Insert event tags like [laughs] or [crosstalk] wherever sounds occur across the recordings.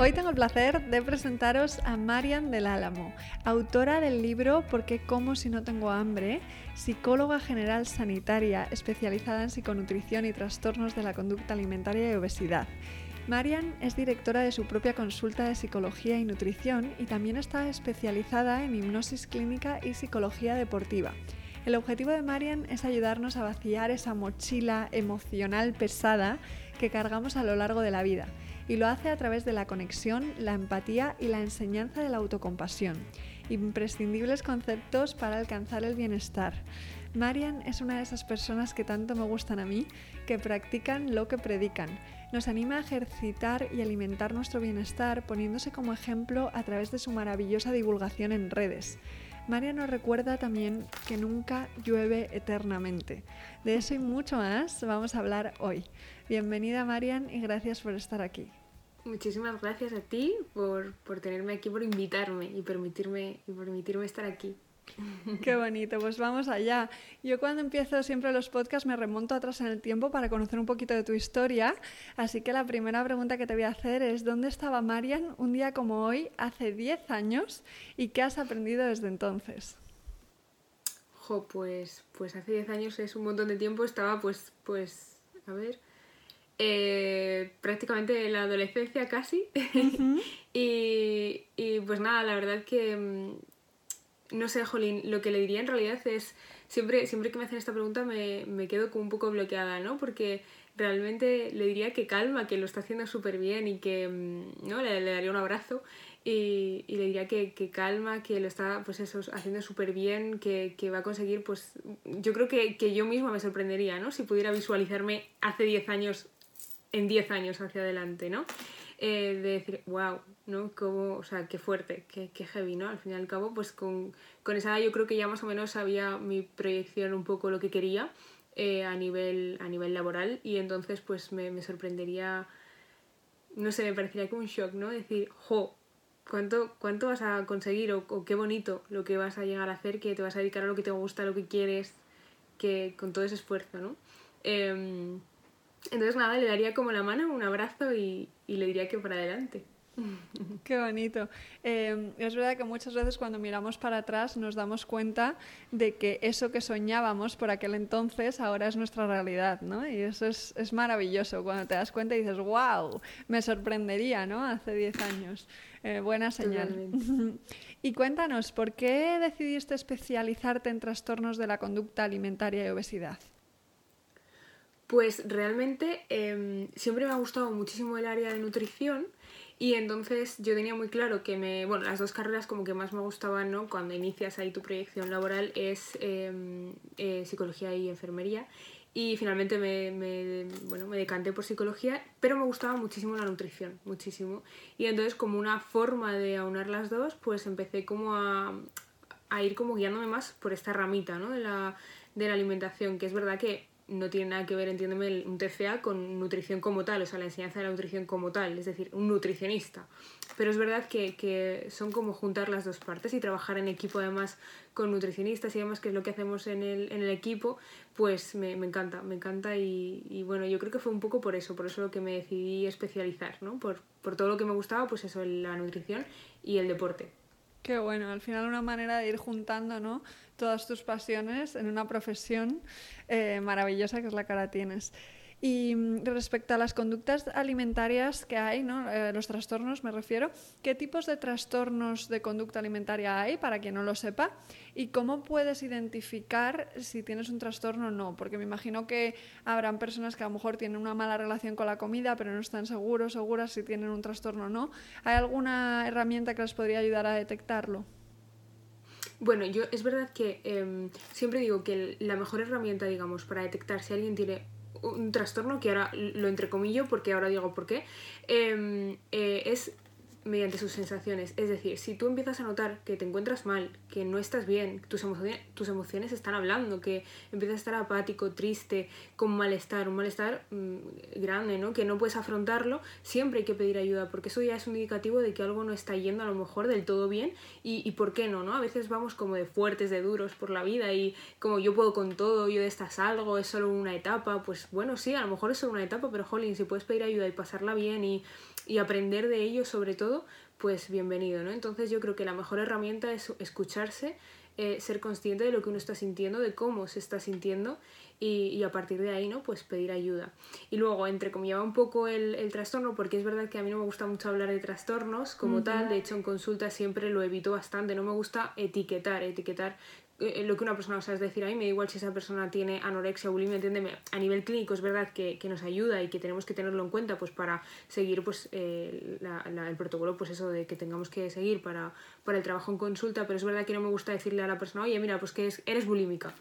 Hoy tengo el placer de presentaros a Marian del Álamo, autora del libro ¿Por qué como si no tengo hambre? Psicóloga general sanitaria especializada en psiconutrición y trastornos de la conducta alimentaria y obesidad. Marian es directora de su propia consulta de psicología y nutrición y también está especializada en hipnosis clínica y psicología deportiva. El objetivo de Marian es ayudarnos a vaciar esa mochila emocional pesada que cargamos a lo largo de la vida y lo hace a través de la conexión, la empatía y la enseñanza de la autocompasión, imprescindibles conceptos para alcanzar el bienestar. Marian es una de esas personas que tanto me gustan a mí, que practican lo que predican. Nos anima a ejercitar y alimentar nuestro bienestar poniéndose como ejemplo a través de su maravillosa divulgación en redes. Marian nos recuerda también que nunca llueve eternamente. De eso y mucho más vamos a hablar hoy. Bienvenida Marian y gracias por estar aquí. Muchísimas gracias a ti por, por, tenerme aquí, por invitarme y permitirme, y permitirme estar aquí. [laughs] Qué bonito, pues vamos allá. Yo cuando empiezo siempre los podcasts me remonto atrás en el tiempo para conocer un poquito de tu historia, así que la primera pregunta que te voy a hacer es ¿dónde estaba Marian un día como hoy, hace 10 años, y qué has aprendido desde entonces? Jo, pues, pues hace 10 años es un montón de tiempo, estaba pues, pues, a ver, eh, prácticamente en la adolescencia casi. [laughs] y, y, pues nada, la verdad que, mm, no sé, Jolín, lo que le diría en realidad es, siempre, siempre que me hacen esta pregunta me, me quedo como un poco bloqueada, ¿no? Porque realmente le diría que calma, que lo está haciendo súper bien y que, mm, ¿no? Le, le, daría un abrazo y, y le diría que, que, calma, que lo está, pues eso, haciendo súper bien, que, que, va a conseguir, pues, yo creo que, que yo misma me sorprendería, ¿no? Si pudiera visualizarme hace 10 años en 10 años hacia adelante, ¿no? Eh, de decir, wow, ¿no? Como, o sea, qué fuerte, qué, qué heavy, ¿no? Al fin y al cabo, pues con, con, esa yo creo que ya más o menos sabía mi proyección un poco lo que quería eh, a, nivel, a nivel laboral y entonces pues me, me, sorprendería, no sé, me parecería como un shock, ¿no? Decir, jo, ¿cuánto, cuánto vas a conseguir o, o, qué bonito lo que vas a llegar a hacer, que te vas a dedicar a lo que te gusta, lo que quieres, que con todo ese esfuerzo, ¿no? Eh, entonces nada, le daría como la mano, un abrazo y, y le diría que para adelante. [laughs] Qué bonito. Eh, es verdad que muchas veces cuando miramos para atrás nos damos cuenta de que eso que soñábamos por aquel entonces ahora es nuestra realidad, ¿no? Y eso es, es maravilloso. Cuando te das cuenta y dices, wow, me sorprendería, ¿no? Hace 10 años. Eh, buena señal. [laughs] y cuéntanos, ¿por qué decidiste especializarte en trastornos de la conducta alimentaria y obesidad? Pues realmente eh, siempre me ha gustado muchísimo el área de nutrición y entonces yo tenía muy claro que me, bueno, las dos carreras como que más me gustaban, ¿no? Cuando inicias ahí tu proyección laboral es eh, eh, psicología y enfermería y finalmente me, me, bueno, me decanté por psicología, pero me gustaba muchísimo la nutrición, muchísimo. Y entonces como una forma de aunar las dos, pues empecé como a, a ir como guiándome más por esta ramita, ¿no? De la, de la alimentación, que es verdad que no tiene nada que ver, entiéndeme, un TCA con nutrición como tal, o sea, la enseñanza de la nutrición como tal, es decir, un nutricionista. Pero es verdad que, que son como juntar las dos partes y trabajar en equipo además con nutricionistas y demás, que es lo que hacemos en el, en el equipo, pues me, me encanta, me encanta y, y, bueno, yo creo que fue un poco por eso, por eso lo que me decidí especializar, ¿no? Por, por todo lo que me gustaba, pues eso, la nutrición y el deporte. Qué bueno, al final una manera de ir juntando ¿no? Todas tus pasiones en una profesión eh, maravillosa que es la que ahora tienes. Y mm, respecto a las conductas alimentarias que hay, ¿no? Eh, los trastornos me refiero, ¿qué tipos de trastornos de conducta alimentaria hay, para quien no lo sepa? ¿Y cómo puedes identificar si tienes un trastorno o no? Porque me imagino que habrán personas que a lo mejor tienen una mala relación con la comida, pero no están seguros, seguras si tienen un trastorno o no. ¿Hay alguna herramienta que les podría ayudar a detectarlo? Bueno, yo es verdad que eh, siempre digo que la mejor herramienta, digamos, para detectar si alguien tiene un trastorno, que ahora lo entrecomillo porque ahora digo por qué, eh, eh, es mediante sus sensaciones. Es decir, si tú empiezas a notar que te encuentras mal, que no estás bien, tus emociones, tus emociones están hablando, que empiezas a estar apático, triste, con malestar, un malestar mm, grande, ¿no? Que no puedes afrontarlo, siempre hay que pedir ayuda, porque eso ya es un indicativo de que algo no está yendo a lo mejor del todo bien y, y por qué no, ¿no? A veces vamos como de fuertes, de duros por la vida y como yo puedo con todo, yo de estas algo, es solo una etapa, pues bueno, sí, a lo mejor es solo una etapa, pero jolín, si puedes pedir ayuda y pasarla bien y, y aprender de ello sobre todo, pues bienvenido, ¿no? Entonces yo creo que la mejor herramienta es escucharse, eh, ser consciente de lo que uno está sintiendo, de cómo se está sintiendo y, y, a partir de ahí, ¿no? Pues pedir ayuda. Y luego, entre como lleva un poco el, el, trastorno, porque es verdad que a mí no me gusta mucho hablar de trastornos como uh -huh. tal, de hecho en consulta siempre lo evito bastante, no me gusta etiquetar, etiquetar eh, lo que una persona, es decir, a mí me da igual si esa persona tiene anorexia bulimia, entiéndeme, a nivel clínico es verdad que, que, nos ayuda y que tenemos que tenerlo en cuenta pues para seguir pues eh, la, la, el protocolo pues eso de que tengamos que seguir para, para el trabajo en consulta, pero es verdad que no me gusta decirle a la persona, oye, mira, pues que es, eres bulímica.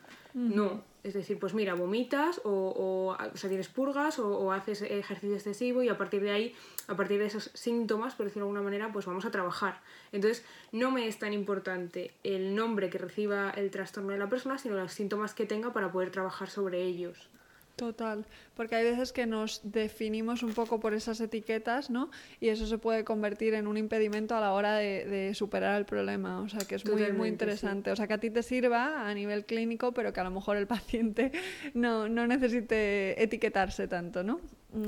No, es decir, pues mira, vomitas o, o, o sea, tienes purgas o, o, haces ejercicio excesivo y a partir de ahí, a partir de esos síntomas, por decirlo de alguna manera, pues vamos a trabajar. Entonces, no me es tan importante el nombre que reciba el trastorno de la persona, sino los síntomas que tenga para poder trabajar sobre ellos. Total, porque hay veces que nos definimos un poco por esas etiquetas, ¿no? Y eso se puede convertir en un impedimento a la hora de, de superar el problema. O sea, que es muy, muy interesante. Sí. O sea, que a ti te sirva a nivel clínico, pero que a lo mejor el paciente [laughs] no, no necesite etiquetarse tanto, ¿no?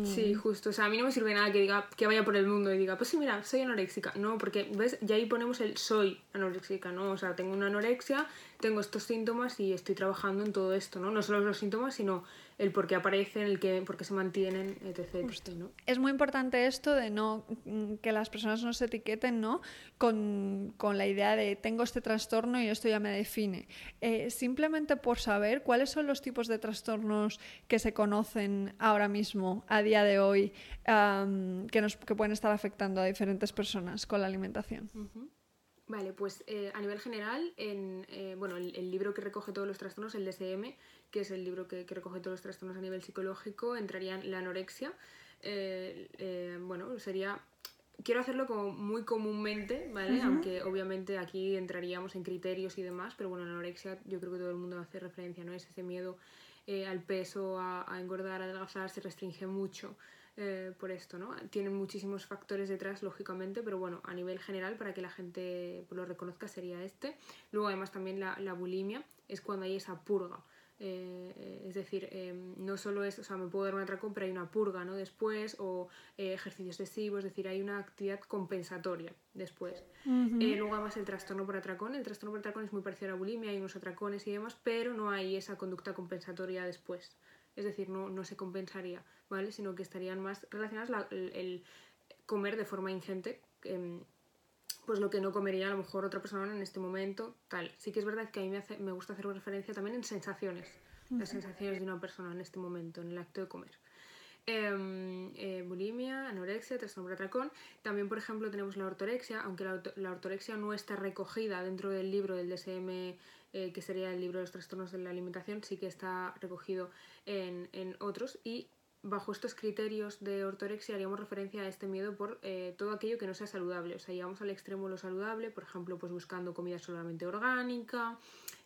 Sí, justo. O sea, a mí no me sirve nada que diga que vaya por el mundo y diga, pues sí, mira, soy anoréxica. No, porque, ¿ves? Ya ahí ponemos el soy anoréxica, ¿no? O sea, tengo una anorexia, tengo estos síntomas y estoy trabajando en todo esto, ¿no? No solo los síntomas, sino el por qué aparecen, el que, por qué se mantienen, etc. Justo. ¿no? Es muy importante esto de no que las personas no se etiqueten ¿no? Con, con la idea de tengo este trastorno y esto ya me define. Eh, simplemente por saber cuáles son los tipos de trastornos que se conocen ahora mismo, a día de hoy, um, que, nos, que pueden estar afectando a diferentes personas con la alimentación. Uh -huh. Vale, pues eh, a nivel general, en, eh, bueno, el, el, libro que recoge todos los trastornos, el DSM, que es el libro que, que recoge todos los trastornos a nivel psicológico, entrarían la anorexia. Eh, eh, bueno, sería quiero hacerlo como muy comúnmente, ¿vale? Uh -huh. Aunque obviamente aquí entraríamos en criterios y demás, pero bueno, la anorexia yo creo que todo el mundo hace referencia, ¿no? Es ese miedo eh, al peso, a, a, engordar, a adelgazar, se restringe mucho eh, por esto, ¿no? Tienen muchísimos factores detrás, lógicamente, pero bueno, a nivel general, para que la gente lo reconozca, sería este. Luego, además, también la, la bulimia es cuando hay esa purga. Eh, es decir, eh, no solo es, o sea, me puedo dar un atracón, pero hay una purga, ¿no? Después, o eh, ejercicios excesivos, es decir, hay una actividad compensatoria después. Uh -huh. luego, además, el trastorno por atracón. El trastorno por atracón es muy parecido a la bulimia, hay unos atracones y demás, pero no hay esa conducta compensatoria después. Es decir, no, no se compensaría, ¿vale? Sino que estarían más relacionadas la, el, el, comer de forma ingente. Pues lo que no comería a lo mejor otra persona en este momento, tal. Sí que es verdad que a mí me, hace, me gusta hacer referencia también en sensaciones, uh -huh. las sensaciones de una persona en este momento, en el acto de comer. Eh, eh, bulimia, anorexia, trastorno por atracón. También, por ejemplo, tenemos la ortorexia, aunque la, la, ortorexia no está recogida dentro del libro del DSM, eh, que sería el libro de los trastornos de la alimentación, sí que está recogido en, en otros. Y bajo estos criterios de ortorexia haríamos referencia a este miedo por eh, todo aquello que no sea saludable. O sea, llevamos al extremo lo saludable, por ejemplo, pues buscando comida solamente orgánica,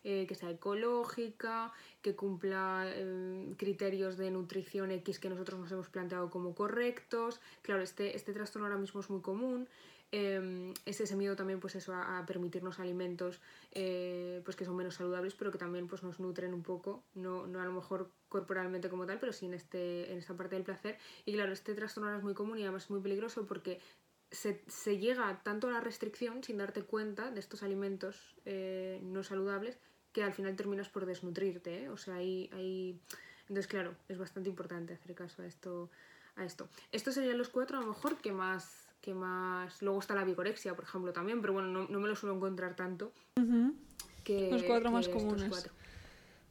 eh, que sea ecológica, que cumpla eh, criterios de nutrición X que nosotros nos hemos planteado como correctos. Claro, este, este trastorno ahora mismo es muy común. Eh, es ese miedo también pues eso a, permitirnos alimentos eh, pues que son menos saludables pero que también pues nos nutren un poco no, no a lo mejor corporalmente como tal pero sí en, este, en esta parte del placer y claro este trastorno ahora es muy común y además es muy peligroso porque se, llega tanto a la restricción sin darte cuenta de estos alimentos eh, no saludables que al final terminas por desnutrirte ¿eh? o sea hay, hay entonces claro es bastante importante hacer caso a esto a esto estos serían los cuatro a lo mejor que más que más. Luego está la vigorexia, por ejemplo, también, pero bueno, no, no me lo suelo encontrar tanto. Uh -huh. que, Los cuatro que más comunes. Cuatro.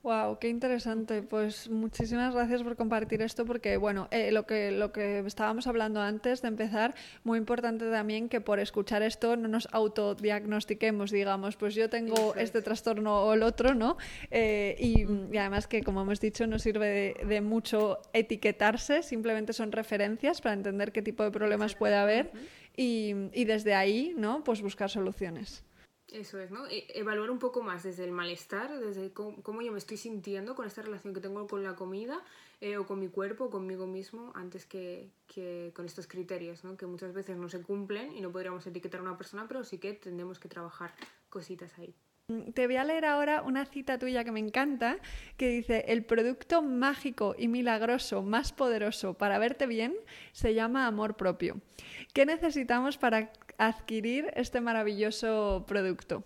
Wow, qué interesante. Pues muchísimas gracias por compartir esto porque, bueno, eh, lo, que, lo que estábamos hablando antes de empezar, muy importante también que por escuchar esto no nos autodiagnostiquemos, digamos, pues yo tengo este es. trastorno o el otro, ¿no? Eh, y, y, además que, como hemos dicho, no sirve de, de, mucho etiquetarse, simplemente son referencias para entender qué tipo de problemas puede haber. y, y desde ahí, ¿no? Pues buscar soluciones. Eso es, ¿no? E evaluar un poco más desde el malestar, desde cómo, yo me estoy sintiendo con esta relación que tengo con la comida eh, o con mi cuerpo, conmigo mismo, antes que, que, con estos criterios, ¿no? Que muchas veces no se cumplen y no podríamos etiquetar a una persona, pero sí que tendremos que trabajar cositas ahí. Te voy a leer ahora una cita tuya que me encanta, que dice, el producto mágico y milagroso más poderoso para verte bien se llama amor propio. ¿Qué necesitamos para adquirir este maravilloso producto?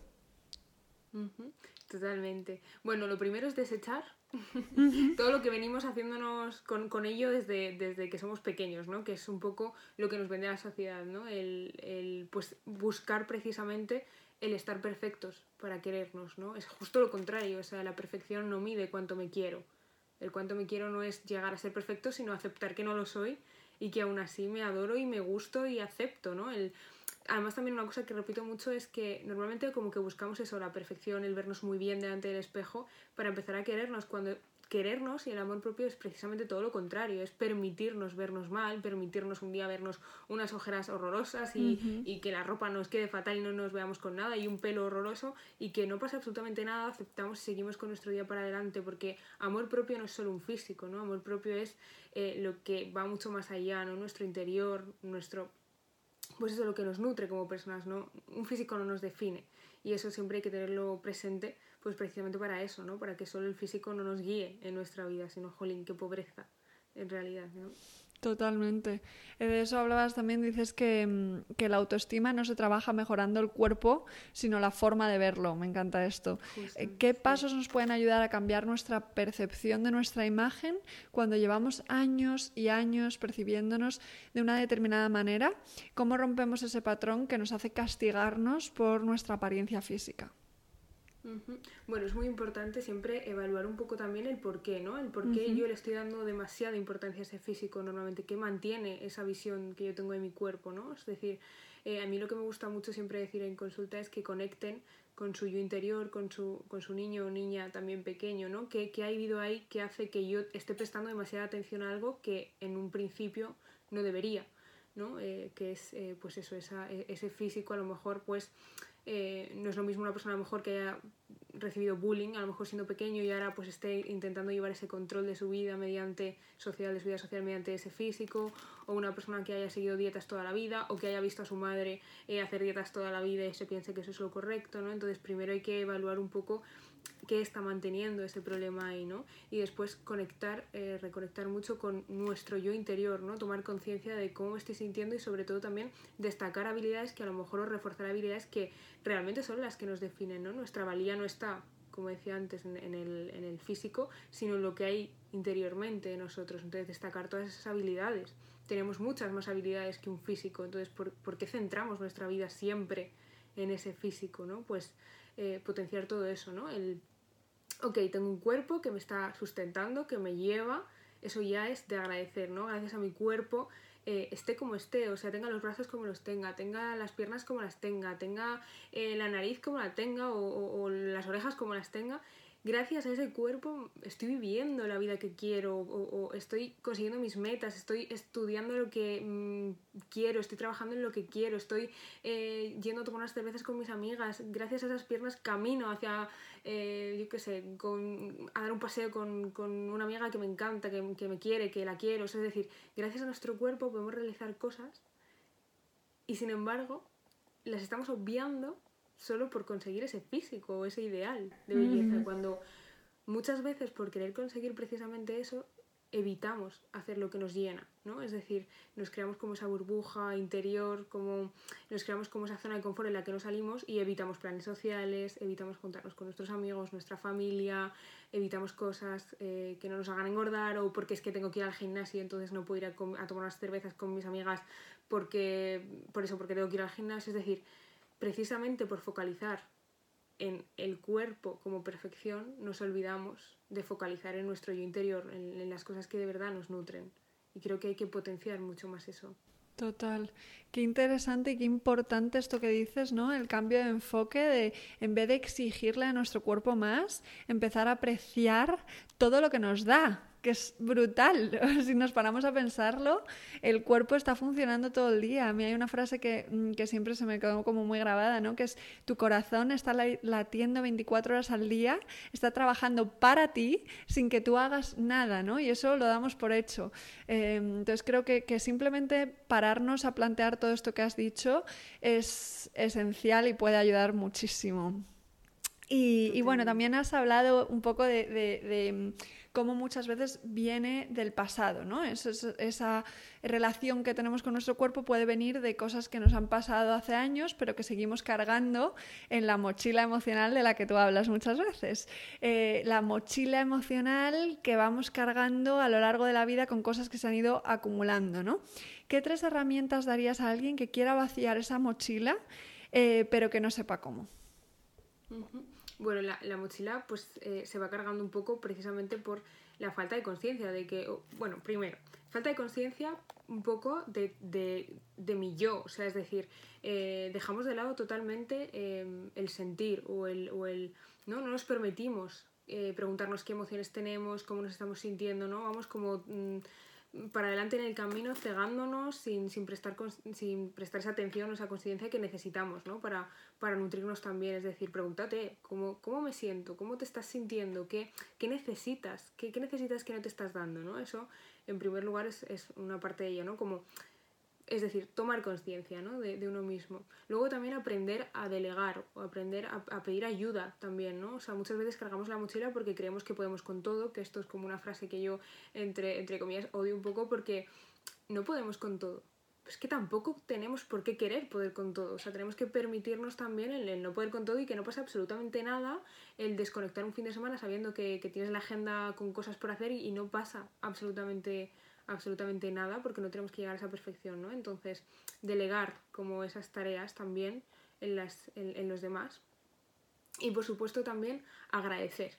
Totalmente. Bueno, lo primero es desechar todo lo que venimos haciéndonos con, con, ello desde, desde que somos pequeños, ¿no? Que es un poco lo que nos vende la sociedad, ¿no? El, el pues, buscar precisamente el estar perfectos para querernos, ¿no? Es justo lo contrario, o sea, la perfección no mide cuánto me quiero. El cuánto me quiero no es llegar a ser perfecto, sino aceptar que no lo soy y que aún así me adoro y me gusto y acepto, ¿no? El, además también una cosa que repito mucho es que normalmente como que buscamos eso, la perfección, el vernos muy bien delante del espejo para empezar a querernos cuando querernos y el amor propio es precisamente todo lo contrario, es permitirnos vernos mal, permitirnos un día vernos unas ojeras horrorosas y, y, que la ropa nos quede fatal y no nos veamos con nada y un pelo horroroso y que no pasa absolutamente nada, aceptamos y seguimos con nuestro día para adelante porque amor propio no es solo un físico, ¿no? Amor propio es eh, lo que va mucho más allá, ¿no? Nuestro interior, nuestro... Pues eso es lo que nos nutre como personas, ¿no? Un físico no nos define y eso siempre hay que tenerlo presente pues precisamente para eso, ¿no? Para que solo el físico no nos guíe en nuestra vida, sino, jolín, qué pobreza, en realidad, ¿no? Totalmente. Eh, de eso hablabas también, dices que, mm, que, la autoestima no se trabaja mejorando el cuerpo, sino la forma de verlo. Me encanta esto. Eh, ¿Qué pasos nos pueden ayudar a cambiar nuestra percepción de nuestra imagen cuando llevamos años y años percibiéndonos de una determinada manera? ¿Cómo rompemos ese patrón que nos hace castigarnos por nuestra apariencia física? Bueno, es muy importante siempre evaluar un poco también el por qué, ¿no? El por qué yo le estoy dando demasiada importancia a ese físico normalmente, qué mantiene esa visión que yo tengo de mi cuerpo, ¿no? Es decir, eh, a mí lo que me gusta mucho siempre decir en consulta es que conecten con su yo interior, con su, con su niño o niña también pequeño, ¿no? ¿Qué, ha habido ahí que hace que yo esté prestando demasiada atención a algo que en un principio no debería, ¿no? Eh, que es, eh, pues eso, esa, e, ese físico a lo mejor, pues eh, no es lo mismo una persona a lo mejor que haya recibido bullying, a lo mejor siendo pequeño y ahora pues esté intentando llevar ese control de su vida mediante social, de su vida social mediante ese físico, o una persona que haya seguido dietas toda la vida, o que haya visto a su madre eh, hacer dietas toda la vida y se piense que eso es lo correcto, ¿no? Entonces primero hay que evaluar un poco qué está manteniendo ese problema ahí, ¿no? Y después conectar, eh, reconectar mucho con nuestro yo interior, ¿no? Tomar conciencia de cómo estoy sintiendo y sobre todo también destacar habilidades que a lo mejor o reforzar habilidades que realmente son las que nos definen, ¿no? Nuestra valía no está, como decía antes, en, el, en el físico, sino en lo que hay interiormente en nosotros. Entonces destacar todas esas habilidades. Tenemos muchas más habilidades que un físico, entonces ¿por, ¿por qué centramos nuestra vida siempre en ese físico, ¿no? Pues eh, potenciar todo eso, ¿no? El ok, tengo un cuerpo que me está sustentando, que me lleva, eso ya es de agradecer, ¿no? Gracias a mi cuerpo, eh, esté como esté, o sea, tenga los brazos como los tenga, tenga las piernas como las tenga, tenga eh, la nariz como la tenga o, las orejas como las tenga, gracias a ese cuerpo estoy viviendo la vida que quiero o, estoy consiguiendo mis metas, estoy estudiando lo que mm, quiero, estoy trabajando en lo que quiero, estoy eh, yendo a tomar unas cervezas con mis amigas, gracias a esas piernas camino hacia, eh, yo qué sé, con, a dar un paseo con, con, una amiga que me encanta, que, que me quiere, que la quiero, es decir, gracias a nuestro cuerpo podemos realizar cosas y sin embargo las estamos obviando solo por conseguir ese físico o ese ideal de belleza, cuando muchas veces por querer conseguir precisamente eso evitamos hacer lo que nos llena, ¿no? Es decir, nos creamos como esa burbuja interior, como nos creamos como esa zona de confort en la que no salimos y evitamos planes sociales, evitamos juntarnos con nuestros amigos, nuestra familia, evitamos cosas eh, que no nos hagan engordar o porque es que tengo que ir al gimnasio y entonces no puedo ir a, a tomar unas cervezas con mis amigas porque por eso porque tengo que ir al gimnasio, es decir, precisamente por focalizar en el cuerpo como perfección, nos olvidamos de focalizar en nuestro yo interior, en, las cosas que de verdad nos nutren. Y creo que hay que potenciar mucho más eso. Total. Qué interesante y qué importante esto que dices, ¿no? El cambio de enfoque de, en vez de exigirle a nuestro cuerpo más, empezar a apreciar todo lo que nos da, que es brutal. [laughs] si nos paramos a pensarlo, el cuerpo está funcionando todo el día. A mí hay una frase que, mm, que siempre se me quedó como muy grabada, ¿no? Que es tu corazón está latiendo 24 horas al día, está trabajando para ti sin que tú hagas nada, ¿no? Y eso lo damos por hecho. Em, entonces creo que, que simplemente pararnos a plantear todo esto que has dicho es esencial y puede ayudar muchísimo. Y, bueno, también has hablado un poco de, cómo muchas veces viene del pasado, ¿no? esa relación que tenemos con nuestro cuerpo puede venir de cosas que nos han pasado hace años, pero que seguimos cargando en la mochila emocional de la que tú hablas muchas veces. Eh, la mochila emocional que vamos cargando a lo largo de la vida con cosas que se han ido acumulando, ¿no? ¿Qué tres herramientas darías a alguien que quiera vaciar esa mochila, eh, pero que no sepa cómo? Bueno, la, la mochila pues eh, se va cargando un poco precisamente por la falta de conciencia de que, bueno, primero, falta de conciencia un poco de, de, de, mi yo, o sea, es decir, eh, dejamos de lado totalmente em, el sentir o el, o el, ¿no? No nos permitimos eh, preguntarnos qué emociones tenemos, cómo nos estamos sintiendo, ¿no? Vamos como... Mm, para adelante en el camino cegándonos sin, sin, prestar, sin prestar esa atención o esa conciencia que necesitamos ¿no? para, para nutrirnos también. Es decir, pregúntate ¿cómo, cómo me siento, cómo te estás sintiendo, qué, qué necesitas, ¿Qué, qué necesitas que no te estás dando. ¿no? Eso, en primer lugar, es, es una parte de ello, ¿no? como es decir, tomar conciencia ¿no? de, de, uno mismo. Luego también aprender a delegar o aprender a, a, pedir ayuda también, ¿no? O sea, muchas veces cargamos la mochila porque creemos que podemos con todo, que esto es como una frase que yo, entre, entre comillas, odio un poco porque no podemos con todo. Es que tampoco tenemos por qué querer poder con todo. O sea, tenemos que permitirnos también el, no poder con todo y que no pase absolutamente nada, el desconectar un fin de semana sabiendo que, que tienes la agenda con cosas por hacer y, y no pasa absolutamente nada absolutamente nada porque no tenemos que llegar a esa perfección, ¿no? Entonces, delegar como esas tareas también en, las, en, los demás. Y por supuesto también agradecer.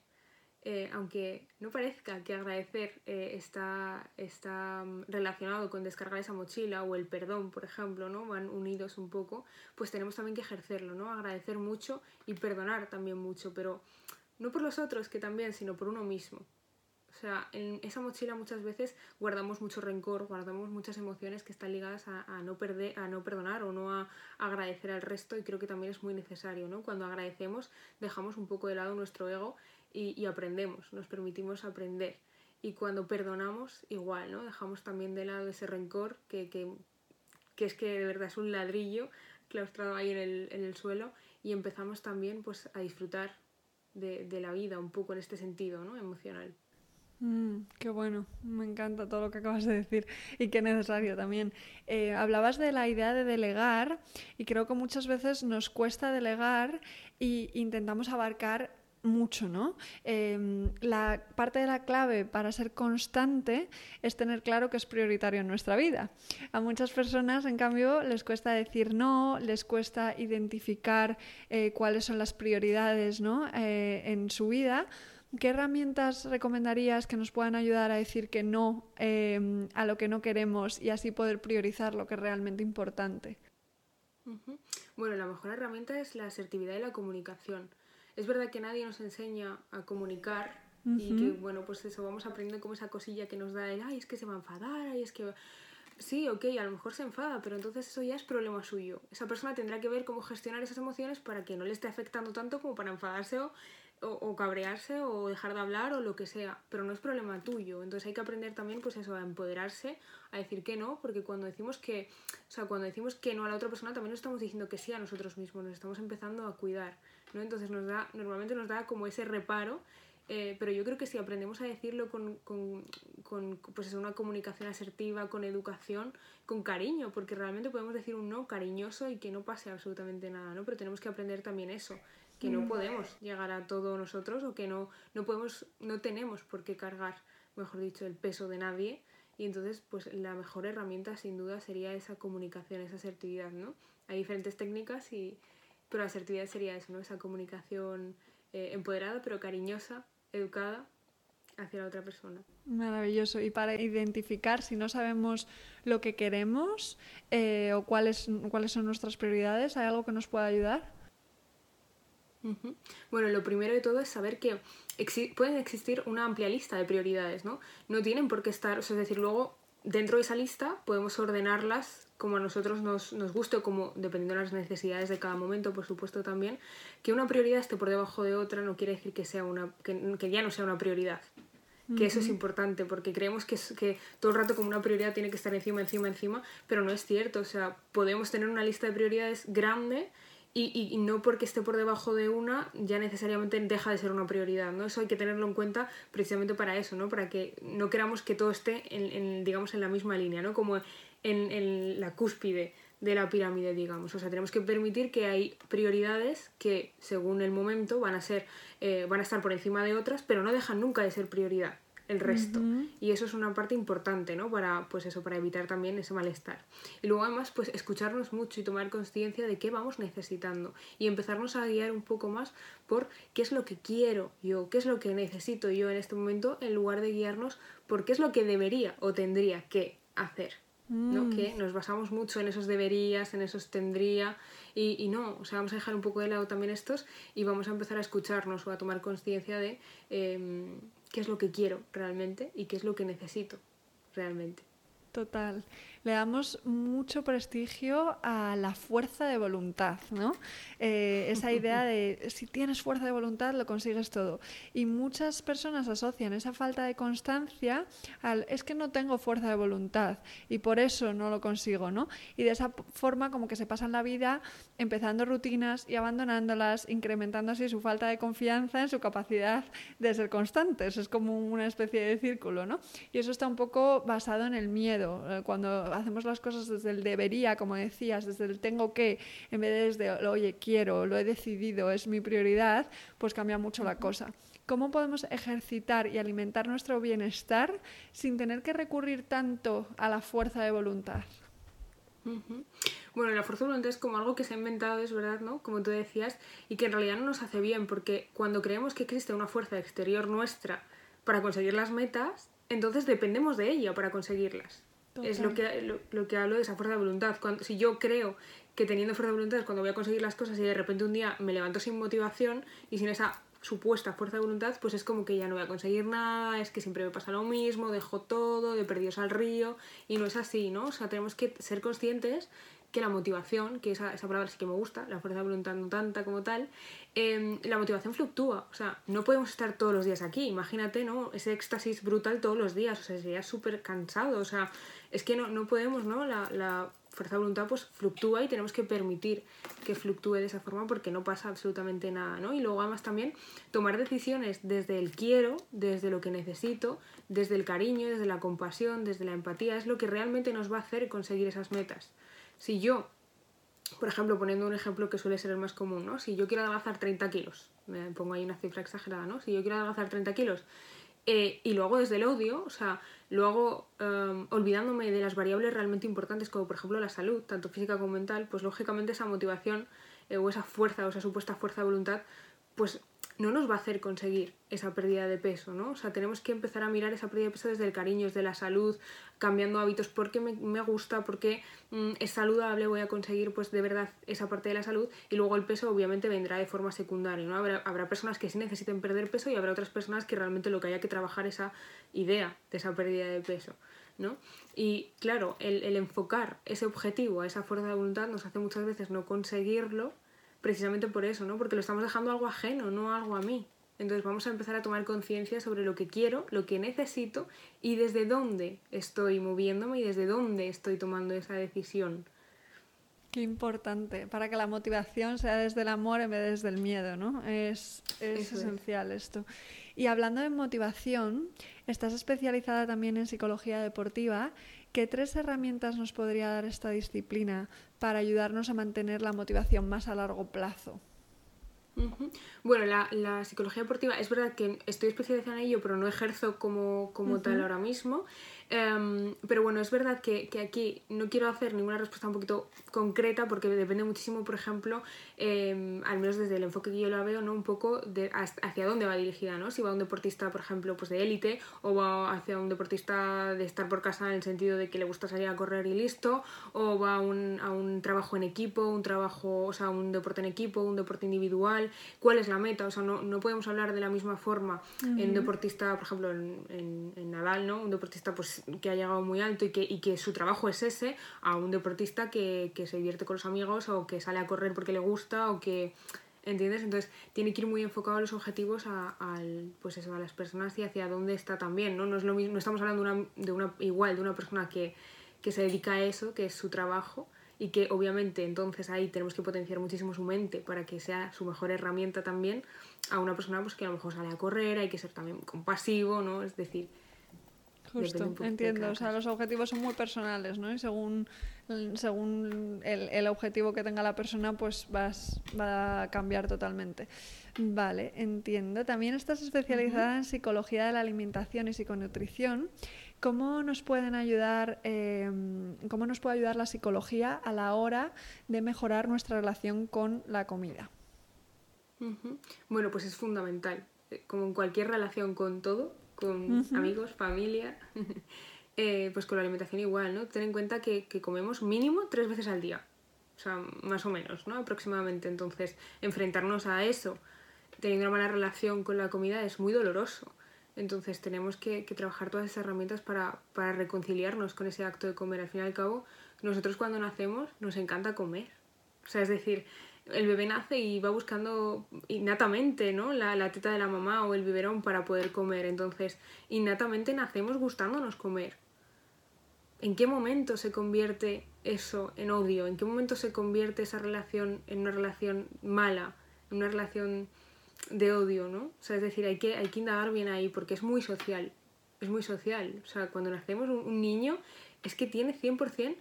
Eh, aunque no parezca que agradecer eh, está, está mm, relacionado con descargar esa mochila o el perdón, por ejemplo, ¿no? Van unidos un poco, pues tenemos también que ejercerlo, ¿no? Agradecer mucho y perdonar también mucho, pero no por los otros, que también, sino por uno mismo. O sea, en esa mochila muchas veces guardamos mucho rencor, guardamos muchas emociones que están ligadas a, no, perder, a no perdonar o no a, agradecer al resto y creo que también es muy necesario, ¿no? Cuando agradecemos dejamos un poco de lado nuestro ego y, aprendemos, nos permitimos aprender. Y cuando perdonamos, igual, ¿no? Dejamos también de lado ese rencor que, que, es que de verdad es un ladrillo claustrado ahí en el, en el suelo y empezamos también pues a disfrutar de, de la vida un poco en este sentido, ¿no? Emocional. Mm, qué bueno, me encanta todo lo que acabas de decir y qué necesario también. Eh, hablabas de la idea de delegar y creo que muchas veces nos cuesta delegar e intentamos abarcar mucho, ¿no? Em, la parte de la clave para ser constante es tener claro que es prioritario en nuestra vida. A muchas personas, en cambio, les cuesta decir no, les cuesta identificar eh, cuáles son las prioridades ¿no? Eh, en su vida ¿Qué herramientas recomendarías que nos puedan ayudar a decir que no em, a lo que no queremos y así poder priorizar lo que es realmente importante? Bueno, la mejor herramienta es la asertividad y la comunicación. Es verdad que nadie nos enseña a comunicar y que, bueno, pues eso, vamos aprendiendo como esa cosilla que nos da el, ay, es que se va a enfadar, ay, es que... Sí, ok, a lo mejor se enfada, pero entonces eso ya es problema suyo. Esa persona tendrá que ver cómo gestionar esas emociones para que no le esté afectando tanto como para enfadarse o o, cabrearse o dejar de hablar o lo que sea, pero no es problema tuyo. Entonces hay que aprender también pues eso, a empoderarse, a decir que no, porque cuando decimos que, o sea, cuando decimos que no a la otra persona también nos estamos diciendo que sí a nosotros mismos, nos estamos empezando a cuidar, ¿no? Entonces nos da, normalmente nos da como ese reparo, eh, pero yo creo que si aprendemos a decirlo con, con, con pues una comunicación asertiva, con educación, con cariño, porque realmente podemos decir un no cariñoso y que no pase absolutamente nada, ¿no? Pero tenemos que aprender también eso, que no mm. podemos llegar a todo nosotros o que no, no podemos, no tenemos por qué cargar, mejor dicho, el peso de nadie. Y entonces, pues la mejor herramienta sin duda sería esa comunicación, esa asertividad, ¿no? Hay diferentes técnicas, y, pero la asertividad sería eso, ¿no? Esa comunicación eh, empoderada, pero cariñosa, educada hacia la otra persona. Maravilloso. Y para identificar si no sabemos lo que queremos eh, o cuáles, cuáles son nuestras prioridades, ¿hay algo que nos pueda ayudar? Bueno, lo primero de todo es saber que pueden existir una amplia lista de prioridades, ¿no? No tienen por qué estar, o sea, es decir, luego dentro de esa lista podemos ordenarlas como a nosotros nos, nos guste o como dependiendo de las necesidades de cada momento, por supuesto también, que una prioridad esté por debajo de otra no quiere decir que, sea una, que, que ya no sea una prioridad. Que eso es importante, porque creemos que, que todo el rato como una prioridad tiene que estar encima, encima, encima, pero no es cierto. O sea, podemos tener una lista de prioridades grande y, y, no porque esté por debajo de una ya necesariamente deja de ser una prioridad, ¿no? Eso hay que tenerlo en cuenta precisamente para eso, ¿no? Para que no queramos que todo esté en, en digamos, en la misma línea, ¿no? Como en, en, la cúspide de la pirámide, digamos. O sea, tenemos que permitir que hay prioridades que, según el momento, van a ser, eh, van a estar por encima de otras, pero no dejan nunca de ser prioridad el resto. Y eso es una parte importante, ¿no? Para, pues eso, para evitar también ese malestar. Y luego además, pues escucharnos mucho y tomar conciencia de qué vamos necesitando. Y empezarnos a guiar un poco más por qué es lo que quiero yo, qué es lo que necesito yo en este momento, en lugar de guiarnos por qué es lo que debería o tendría que hacer. ¿no? Mm. Que nos basamos mucho en esos deberías, en esos tendría, y, y, no, o sea, vamos a dejar un poco de lado también estos y vamos a empezar a escucharnos o a tomar conciencia de em, qué es lo que quiero realmente y qué es lo que necesito realmente. Total. Le damos mucho prestigio a la fuerza de voluntad, ¿no? Eh, esa idea de si tienes fuerza de voluntad lo consigues todo. Y muchas personas asocian esa falta de constancia al es que no tengo fuerza de voluntad y por eso no lo consigo, ¿no? Y de esa forma como que se pasan la vida empezando rutinas y abandonándolas, incrementando así su falta de confianza en su capacidad de ser constantes. Es como una especie de círculo, ¿no? Y eso está un poco basado en el miedo. Eh, cuando hacemos las cosas desde el debería, como decías, desde el tengo que, en vez de desde, oye, quiero, lo he decidido, es mi prioridad, pues cambia mucho la cosa. ¿Cómo podemos ejercitar y alimentar nuestro bienestar sin tener que recurrir tanto a la fuerza de voluntad? Bueno, la fuerza de voluntad es como algo que se ha inventado, es verdad, ¿no? Como tú decías, y que en realidad no nos hace bien, porque cuando creemos que existe una fuerza exterior nuestra para conseguir las metas, entonces dependemos de ella para conseguirlas. Es lo que, lo, que hablo de esa fuerza de voluntad. Cuando, si yo creo que teniendo fuerza de voluntad es cuando voy a conseguir las cosas y de repente un día me levanto sin motivación y sin esa supuesta fuerza de voluntad, pues es como que ya no voy a conseguir nada, es que siempre me pasa lo mismo, dejo todo, de perdidos al río, y no es así, ¿no? O sea, tenemos que ser conscientes que la motivación, que esa, esa palabra sí que me gusta, la fuerza de voluntad no tanta como tal, em, la motivación fluctúa. O sea, no podemos estar todos los días aquí. Imagínate, ¿no? Ese éxtasis brutal todos los días. O sea, sería súper cansado. O sea, es que no, no podemos, ¿no? La, fuerza de voluntad pues fluctúa y tenemos que permitir que fluctúe de esa forma porque no pasa absolutamente nada, ¿no? Y luego además también tomar decisiones desde el quiero, desde lo que necesito, desde el cariño, desde la compasión, desde la empatía, es lo que realmente nos va a hacer conseguir esas metas. Si yo, por ejemplo, poniendo un ejemplo que suele ser el más común, ¿no? Si yo quiero adelgazar 30 kilos, me pongo ahí una cifra exagerada, ¿no? Si yo quiero adelgazar 30 kilos eh, y lo hago desde el odio, o sea, lo hago em, olvidándome de las variables realmente importantes como por ejemplo la salud, tanto física como mental, pues lógicamente esa motivación eh, o esa fuerza o esa supuesta fuerza de voluntad, pues no nos va a hacer conseguir esa pérdida de peso, ¿no? O sea, tenemos que empezar a mirar esa pérdida de peso desde el cariño, desde la salud, cambiando hábitos porque me, gusta, porque mm, es saludable, voy a conseguir pues de verdad esa parte de la salud y luego el peso obviamente vendrá de forma secundaria, ¿no? Habrá, personas que sí necesiten perder peso y habrá otras personas que realmente lo que haya que trabajar esa idea de esa pérdida de peso. ¿no? Y claro, el, el enfocar ese objetivo esa fuerza de voluntad nos hace muchas veces no conseguirlo precisamente por eso, ¿no? Porque lo estamos dejando algo ajeno, no algo a mí. Entonces vamos a empezar a tomar conciencia sobre lo que quiero, lo que necesito y desde dónde estoy moviéndome y desde dónde estoy tomando esa decisión. Qué importante, para que la motivación sea desde el amor en vez de desde el miedo, ¿no? Es, es esencial esto. Y hablando de motivación, estás especializada también en psicología deportiva ¿Qué tres herramientas nos podría dar esta disciplina para ayudarnos a mantener la motivación más a largo plazo? Bueno, la, psicología deportiva es verdad que estoy especializada en ello, pero no ejerzo como, como tal ahora mismo. Em, pero bueno, es verdad que, que, aquí no quiero hacer ninguna respuesta un poquito concreta porque depende muchísimo, por ejemplo, em, al menos desde el enfoque que yo la veo, ¿no? Un poco de hacia dónde va dirigida, ¿no? Si va un deportista, por ejemplo, pues de élite o va hacia un deportista de estar por casa en el sentido de que le gusta salir a correr y listo, o va a un, a un trabajo en equipo, un trabajo, o sea, un deporte en equipo, un deporte individual, cuál es la meta, o sea, no, no podemos hablar de la misma forma en un deportista, por ejemplo, en, en, en Nadal, ¿no? Un deportista pues que ha llegado muy alto y que, su trabajo es ese, a un deportista que, se divierte con los amigos o que sale a correr porque le gusta o que... ¿Entiendes? Entonces tiene que ir muy enfocado a los objetivos a, al, pues eso, a las personas y hacia dónde está también, ¿no? No es lo mismo, no estamos hablando una, de una igual, de una persona que, que se dedica a eso, que es su trabajo, y que obviamente entonces ahí tenemos que potenciar muchísimo su mente para que sea su mejor herramienta también a una persona pues que a lo mejor sale a correr, hay que ser también compasivo, ¿no? Es decir, Justo, entiendo. O sea, los objetivos son muy personales, ¿no? Y según, según el, el objetivo que tenga la persona, pues vas, va a cambiar totalmente. Vale, entiendo. También estás especializada en psicología de la alimentación y psiconutrición. ¿Cómo nos pueden ayudar, eh, cómo nos puede ayudar la psicología a la hora de mejorar nuestra relación con la comida? Bueno, pues es fundamental. Eh, como en cualquier relación con todo, con amigos, familia, [laughs] eh, pues con la alimentación igual, ¿no? Ten en cuenta que, que, comemos mínimo tres veces al día, o sea, más o menos, ¿no? Aproximadamente. Entonces, enfrentarnos a eso teniendo una mala relación con la comida es muy doloroso. Entonces, tenemos que, que trabajar todas esas herramientas para, para reconciliarnos con ese acto de comer. Al fin y al cabo, nosotros cuando nacemos nos encanta comer. O sea, es decir, el bebé nace y va buscando innatamente ¿no? la, la, teta de la mamá o el biberón para poder comer. Entonces, innatamente nacemos gustándonos comer. ¿En qué momento se convierte eso en odio? ¿En qué momento se convierte esa relación en una relación mala? En una relación de odio, ¿no? O sea, es decir, hay que, hay que indagar bien ahí porque es muy social. Es muy social. O sea, cuando nacemos un, un niño es que tiene 100%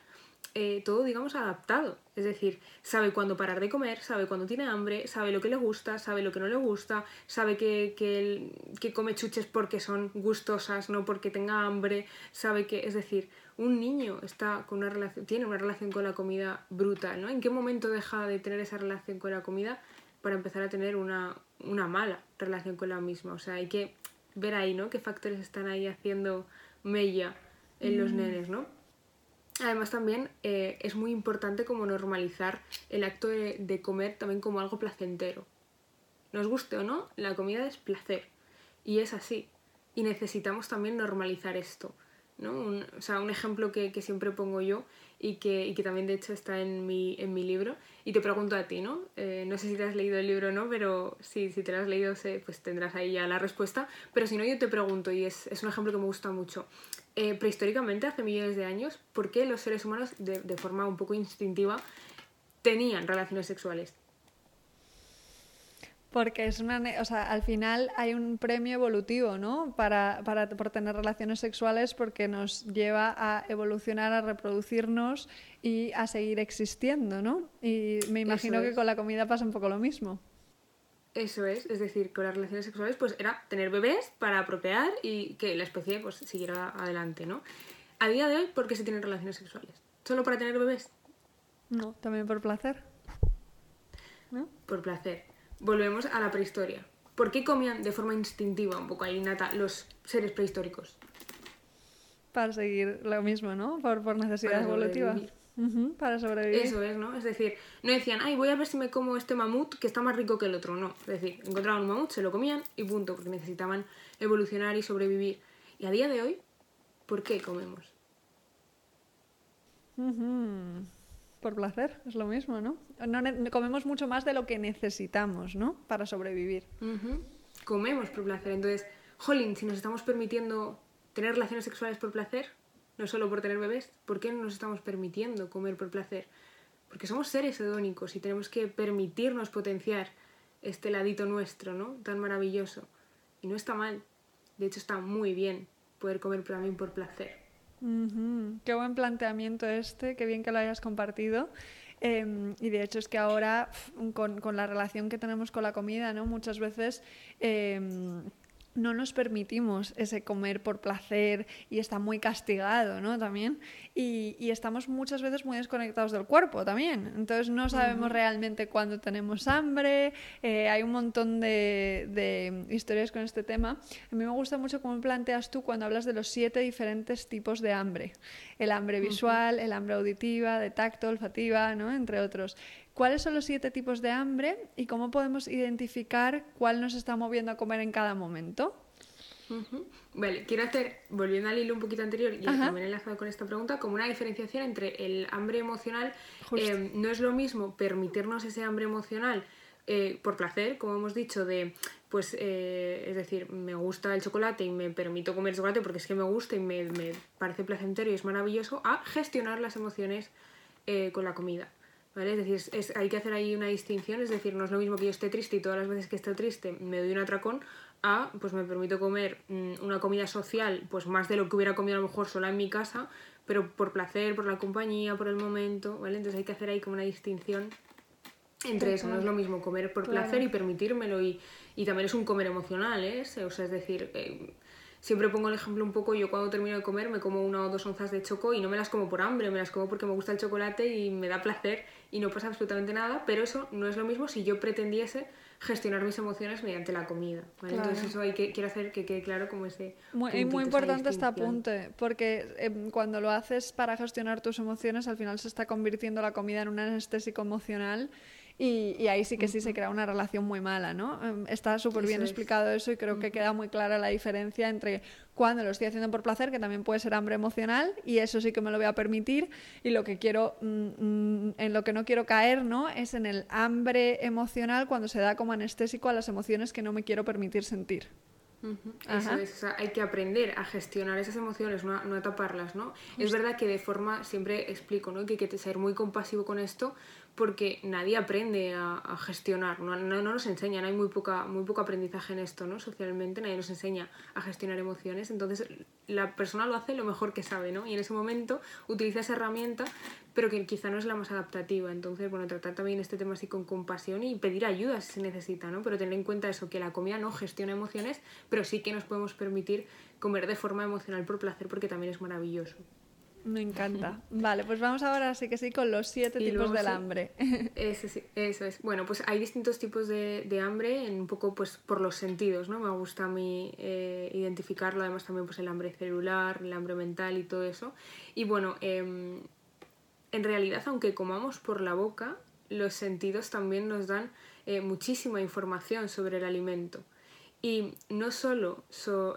eh, todo, digamos, adaptado. Es decir, sabe cuándo parar de comer, sabe cuándo tiene hambre, sabe lo que le gusta, sabe lo que no le gusta, sabe que, que, que come chuches porque son gustosas, no porque tenga hambre, sabe que, es decir, un niño está con una relación, tiene una relación con la comida brutal, ¿no? ¿En qué momento deja de tener esa relación con la comida para empezar a tener una, una mala relación con la misma? O sea, hay que ver ahí, ¿no? Qué factores están ahí haciendo mella en los mm. nenes, ¿no? Además también eh, es muy importante como normalizar el acto de, comer también como algo placentero. Nos guste o no, la comida es placer. Y es así. Y necesitamos también normalizar esto. ¿no? Un, o sea, un ejemplo que, siempre pongo yo y que, y que también de hecho está en mi, en mi libro. Y te pregunto a ti, ¿no? Eh, no sé si te has leído el libro o no, pero si te lo has leído pues tendrás ahí ya la respuesta. Pero si no, yo te pregunto, y es, es un ejemplo que me gusta mucho eh, prehistóricamente, hace millones de años, por qué los seres humanos, de, de forma un poco instintiva, tenían relaciones sexuales. Porque es una, o sea, al final hay un premio evolutivo, ¿no? Para, para, por tener relaciones sexuales porque nos lleva a evolucionar, a reproducirnos y a seguir existiendo, ¿no? Y me imagino que con la comida pasa un poco lo mismo. Eso es, es decir, con las relaciones sexuales pues era tener bebés para procrear y que la especie pues siguiera adelante, ¿no? A día de hoy, ¿por qué se tienen relaciones sexuales? ¿Solo para tener bebés? No, también por placer. ¿No? Por placer. Volvemos a la prehistoria. ¿Por qué comían de forma instintiva, un poco ahí innata, los seres prehistóricos? Para seguir lo mismo, ¿no? Por, por necesidad evolutiva. Uh -huh, para sobrevivir. Eso es, ¿no? Es decir, no decían, ay, voy a ver si me como este mamut que está más rico que el otro. No, es decir, encontraban un mamut, se lo comían y punto, porque necesitaban evolucionar y sobrevivir. Y a día de hoy, ¿por qué comemos? Uh -huh. Por placer, es lo mismo, ¿no? no comemos mucho más de lo que necesitamos, ¿no? Para sobrevivir. Uh -huh. Comemos por placer. Entonces, jolín, si nos estamos permitiendo tener relaciones sexuales por placer, no solo por tener bebés, ¿por qué no nos estamos permitiendo comer por placer? Porque somos seres hedónicos y tenemos que permitirnos potenciar este ladito nuestro, ¿no? Tan maravilloso. Y no está mal. De hecho, está muy bien poder comer también por placer. Uh. Qué buen planteamiento este, qué bien que lo hayas compartido. Eh, y de hecho es que ahora, con, la relación que tenemos con la comida, ¿no? Muchas veces... Eh, no nos permitimos ese comer por placer y está muy castigado, ¿no? También. Y, y estamos muchas veces muy desconectados del cuerpo también. Entonces no sabemos realmente cuándo tenemos hambre. Eh, hay un montón de, de, historias con este tema. A mí me gusta mucho cómo planteas tú cuando hablas de los siete diferentes tipos de hambre. El hambre visual, el hambre auditiva, de tacto, olfativa, ¿no? Entre otros. ¿Cuáles son los siete tipos de hambre y cómo podemos identificar cuál nos está moviendo a comer en cada momento? Vale, quiero hacer, volviendo al hilo un poquito anterior y también enlazado con esta pregunta, como una diferenciación entre el hambre emocional. Eh, no es lo mismo permitirnos ese hambre emocional eh, por placer, como hemos dicho, de, pues, eh, es decir, me gusta el chocolate y me permito comer chocolate porque es que me gusta y me, me parece placentero y es maravilloso, a gestionar las emociones con la comida. Es decir, hay que hacer ahí una distinción, es decir, no es lo mismo que yo esté triste y todas las veces que esté triste me doy un atracón, a, pues me permito comer mm, una comida social, pues más de lo que hubiera comido a lo mejor sola en mi casa, pero por placer, por la compañía, por el momento, ¿vale? Entonces hay que hacer ahí como una distinción entre eso, no es lo mismo comer por placer y permitírmelo y, y, también es un comer emocional, ¿eh? O sea, es decir... Eh, Siempre pongo el ejemplo un poco, yo cuando termino de comer me como una o dos onzas de choco y no me las como por hambre, me las como porque me gusta el chocolate y me da placer y no pasa absolutamente nada, pero eso no es lo mismo si yo pretendiese gestionar mis emociones mediante la comida. Entonces eso hay que, quiero hacer que quede claro como ese... Muy, muy importante este apunte, porque em, cuando lo haces para gestionar tus emociones, al final se está convirtiendo la comida en un anestésico emocional y, ahí sí que sí se crea una relación muy mala, ¿no? Em, está súper bien explicado eso y creo que queda muy clara la diferencia entre cuando lo estoy haciendo por placer, que también puede ser hambre emocional, y eso sí que me lo voy a permitir, y lo que quiero, mm, mm, en lo que no quiero caer, ¿no? Es en el hambre emocional cuando se da como anestésico a las emociones que no me quiero permitir sentir. Eso es, hay que aprender a gestionar esas emociones, no a, no taparlas, ¿no? Es verdad que de forma, siempre explico, ¿no? Que hay que ser muy compasivo con esto, porque nadie aprende a, gestionar, no, no, nos enseñan, hay muy, poca, muy poco aprendizaje en esto, ¿no? Socialmente nadie nos enseña a gestionar emociones, entonces la persona lo hace lo mejor que sabe, ¿no? Y en ese momento utiliza esa herramienta, pero que quizá no es la más adaptativa, entonces, bueno, tratar también este tema así con compasión y pedir ayuda si se necesita, ¿no? Pero tener en cuenta eso, que la comida no gestiona emociones, pero sí que nos podemos permitir comer de forma emocional por placer, porque también es maravilloso. Me encanta. Vale, pues vamos ahora sí que sí con los siete tipos del hambre. Eso, sí, eso es. Bueno, pues hay distintos tipos de, de, hambre, en un poco pues por los sentidos, ¿no? Me gusta a mí eh, identificarlo, además también pues el hambre celular, el hambre mental y todo eso. Y bueno, em, en realidad aunque comamos por la boca, los sentidos también nos dan eh, muchísima información sobre el alimento. Y no solo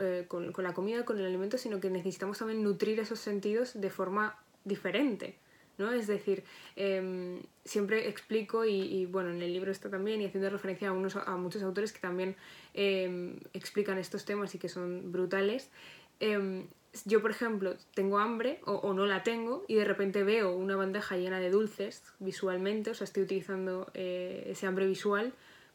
eh, con, la comida, con el alimento, sino que necesitamos también nutrir esos sentidos de forma diferente. ¿no? Es decir, em, siempre explico, y, bueno, en el libro está también, y haciendo referencia a, unos, a muchos autores que también em, explican estos temas y que son brutales. Yo, por ejemplo, tengo hambre o, no la tengo y de repente veo una bandeja llena de dulces visualmente, o sea, estoy utilizando eh, ese hambre visual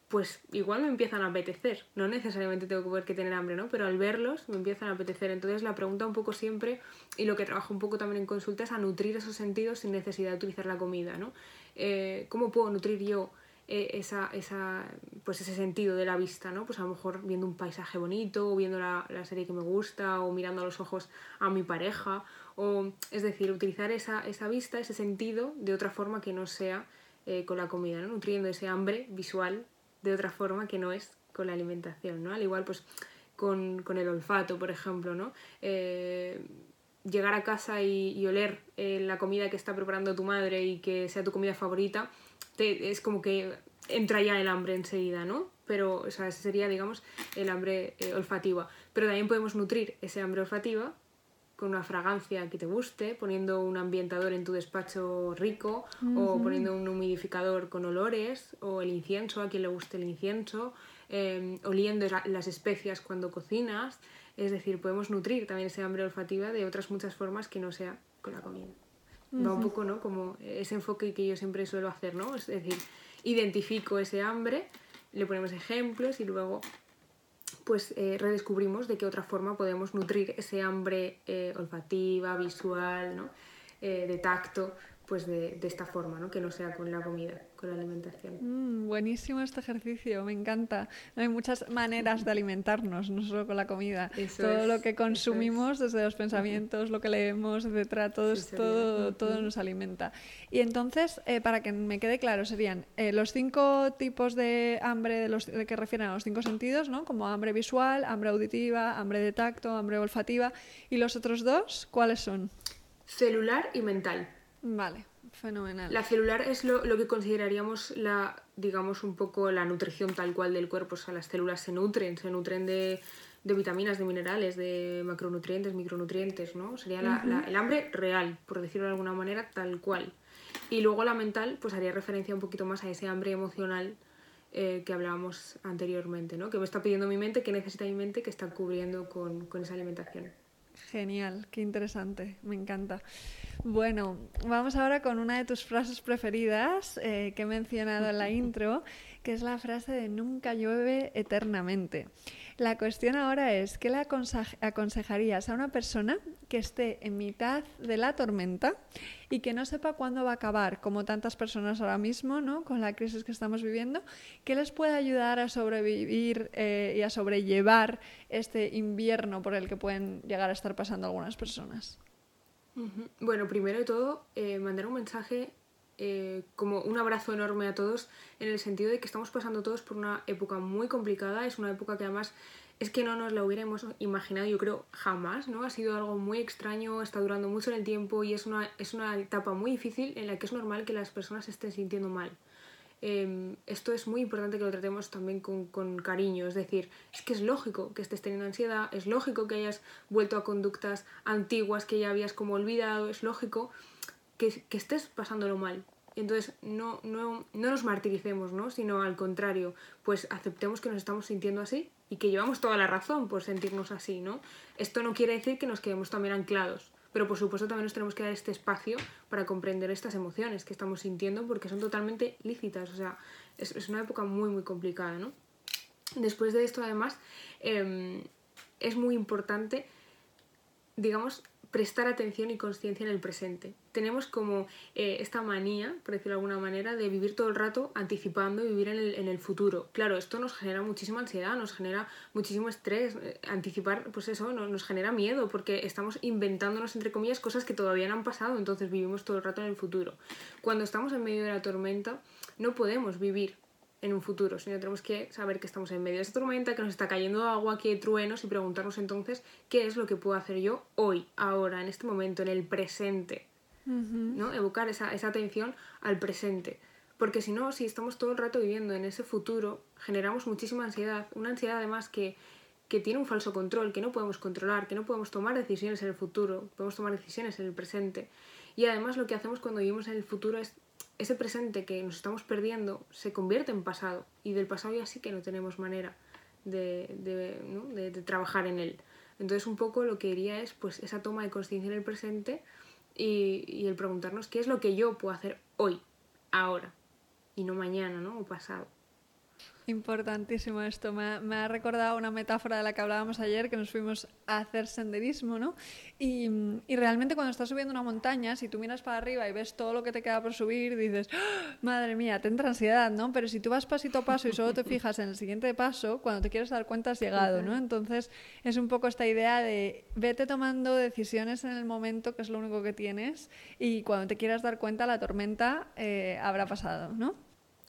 pues igual me empiezan a apetecer. No necesariamente tengo que tener hambre, ¿no? Pero al verlos me empiezan a apetecer. Entonces la pregunta un poco siempre, y lo que trabajo un poco también en consulta, es a nutrir esos sentidos sin necesidad de utilizar la comida, ¿no? Eh, ¿Cómo puedo nutrir yo eh, esa, esa, pues ese sentido de la vista, ¿no? Pues a lo mejor viendo un paisaje bonito, o viendo la, la serie que me gusta, o mirando a los ojos a mi pareja, o es decir, utilizar esa, esa vista, ese sentido de otra forma que no sea eh, con la comida, ¿no? Nutriendo ese hambre visual de otra forma que no es con la alimentación, ¿no? Al igual, pues, con, el olfato, por ejemplo, ¿no? Eh, llegar a casa y, oler eh, la comida que está preparando tu madre y que sea tu comida favorita, es como que entra ya el hambre enseguida, ¿no? Pero, o sea, ese sería, digamos, el hambre eh, olfativa. Pero también podemos nutrir ese hambre olfativa con una fragancia que te guste, poniendo un ambientador en tu despacho rico o poniendo un humidificador con olores o el incienso, a quien le guste el incienso, em, oliendo las especias cuando cocinas. Es decir, podemos nutrir también ese hambre olfativa de otras muchas formas que no sea con la comida. Va un poco, ¿no? Como ese enfoque que yo siempre suelo hacer, ¿no? Es decir, identifico ese hambre, le ponemos ejemplos y luego pues eh, redescubrimos de qué otra forma podemos nutrir ese hambre eh, olfativa, visual, ¿no? Eh, de tacto, pues de, de, esta forma, ¿no? que no sea con la comida, con la alimentación. Mm, buenísimo este ejercicio, me encanta. Hay muchas maneras de alimentarnos, no solo con la comida. todo lo que consumimos, desde los pensamientos, lo que leemos, etcétera, todo, todo, todo nos alimenta. Y entonces, eh, para que me quede claro, serían eh, los cinco tipos de hambre de los de que refieren a los cinco sentidos, ¿no? como hambre visual, hambre auditiva, hambre de tacto, hambre olfativa. ¿Y los otros dos, cuáles son? Celular y mental. Vale, fenomenal. La celular es lo, que consideraríamos la, digamos, un poco la nutrición tal cual del cuerpo. O sea, las células se nutren, se nutren de, vitaminas, de minerales, de macronutrientes, micronutrientes, ¿no? Sería el hambre real, por decirlo de alguna manera, tal cual. Y luego la mental, pues haría referencia un poquito más a ese hambre emocional eh, que hablábamos anteriormente, ¿no? Que me está pidiendo mi mente, que necesita mi mente, que está cubriendo con, con esa alimentación. Genial, qué interesante, me encanta. Bueno, vamos ahora con una de tus frases preferidas eh, que he mencionado en la [laughs] intro, que es la frase de nunca llueve eternamente. La cuestión ahora es, ¿qué le aconsejarías a una persona que esté en mitad de la tormenta y que no sepa cuándo va a acabar, como tantas personas ahora mismo, ¿no? con la crisis que estamos viviendo? ¿Qué les puede ayudar a sobrevivir eh, y a sobrellevar este invierno por el que pueden llegar a estar pasando algunas personas? Bueno, primero de todo, eh, mandar un mensaje eh, como un abrazo enorme a todos en el sentido de que estamos pasando todos por una época muy complicada, es una época que además es que no nos la hubiéramos imaginado, yo creo, jamás, ¿no? Ha sido algo muy extraño, está durando mucho en el tiempo y es una, es una etapa muy difícil en la que es normal que las personas se estén sintiendo mal. Em, esto es muy importante que lo tratemos también con, con, cariño, es decir, es que es lógico que estés teniendo ansiedad, es lógico que hayas vuelto a conductas antiguas que ya habías como olvidado, es lógico que, estés pasándolo mal. Entonces, no, no, no nos martiricemos, ¿no? Sino al contrario, pues aceptemos que nos estamos sintiendo así y que llevamos toda la razón por sentirnos así, ¿no? Esto no quiere decir que nos quedemos también anclados, pero por supuesto también nos tenemos que dar este espacio para comprender estas emociones que estamos sintiendo porque son totalmente lícitas, o sea, es, una época muy, muy complicada, ¿no? Después de esto, además, eh, es muy importante, digamos, prestar atención y conciencia en el presente. Tenemos como eh, esta manía, por decirlo de alguna manera, de vivir todo el rato anticipando y vivir en el, en el, futuro. Claro, esto nos genera muchísima ansiedad, nos genera muchísimo estrés. Eh, anticipar, pues eso, nos, nos genera miedo porque estamos inventándonos, entre comillas, cosas que todavía no han pasado, entonces vivimos todo el rato en el futuro. Cuando estamos en medio de la tormenta, no podemos vivir en un futuro, sino tenemos que saber que estamos en medio de esta tormenta, que nos está cayendo agua, que hay truenos y preguntarnos entonces qué es lo que puedo hacer yo hoy, ahora, en este momento, en el presente. ¿no? Evocar esa, esa atención al presente. Porque si no, si estamos todo el rato viviendo en ese futuro, generamos muchísima ansiedad, una ansiedad además que, que tiene un falso control, que no podemos controlar, que no podemos tomar decisiones en el futuro, podemos tomar decisiones en el presente. Y además lo que hacemos cuando vivimos en el futuro es ese presente que nos estamos perdiendo se convierte en pasado y del pasado ya sí que no tenemos manera de, de, de, trabajar en él. Entonces un poco lo que diría es pues esa toma de conciencia en el presente y, y, el preguntarnos qué es lo que yo puedo hacer hoy, ahora y no mañana ¿no? o pasado. Importantísimo esto. Me ha, recordado una metáfora de la que hablábamos ayer, que nos fuimos a hacer senderismo, ¿no? Y, realmente cuando estás subiendo una montaña, si tú miras para arriba y ves todo lo que te queda por subir, dices, ¡Ah! madre mía, te entra ansiedad, ¿no? Pero si tú vas pasito a paso y solo te fijas en el siguiente paso, cuando te quieres dar cuenta has llegado, ¿no? Entonces es un poco esta idea de vete tomando decisiones en el momento, que es lo único que tienes, y cuando te quieras dar cuenta la tormenta eh, habrá pasado, ¿no?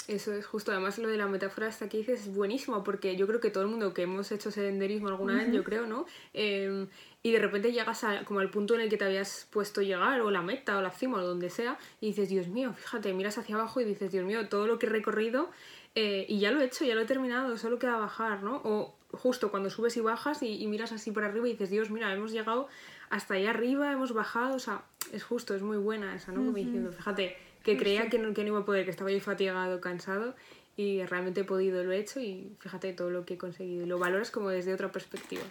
Eso es justo, además lo de la metáfora hasta que dices es buenísimo porque yo creo que todo el mundo que hemos hecho senderismo alguna vez, yo creo, ¿no? Em, y de repente llegas a, como al punto en el que te habías puesto llegar, o la meta, o la cima, o donde sea, y dices, Dios mío, fíjate, miras hacia abajo y dices, Dios mío, todo lo que he recorrido eh, y ya lo he hecho, ya lo he terminado, solo queda bajar, ¿no? O justo cuando subes y bajas y, miras así por arriba y dices, Dios, mira, hemos llegado hasta allá arriba, hemos bajado, o sea, es justo, es muy buena esa, ¿no? Como diciendo, fíjate, que creía que no, que no iba a poder, que estaba yo fatigado, cansado y realmente he podido, lo he hecho y fíjate todo lo que he conseguido. Y lo valoras como desde otra perspectiva.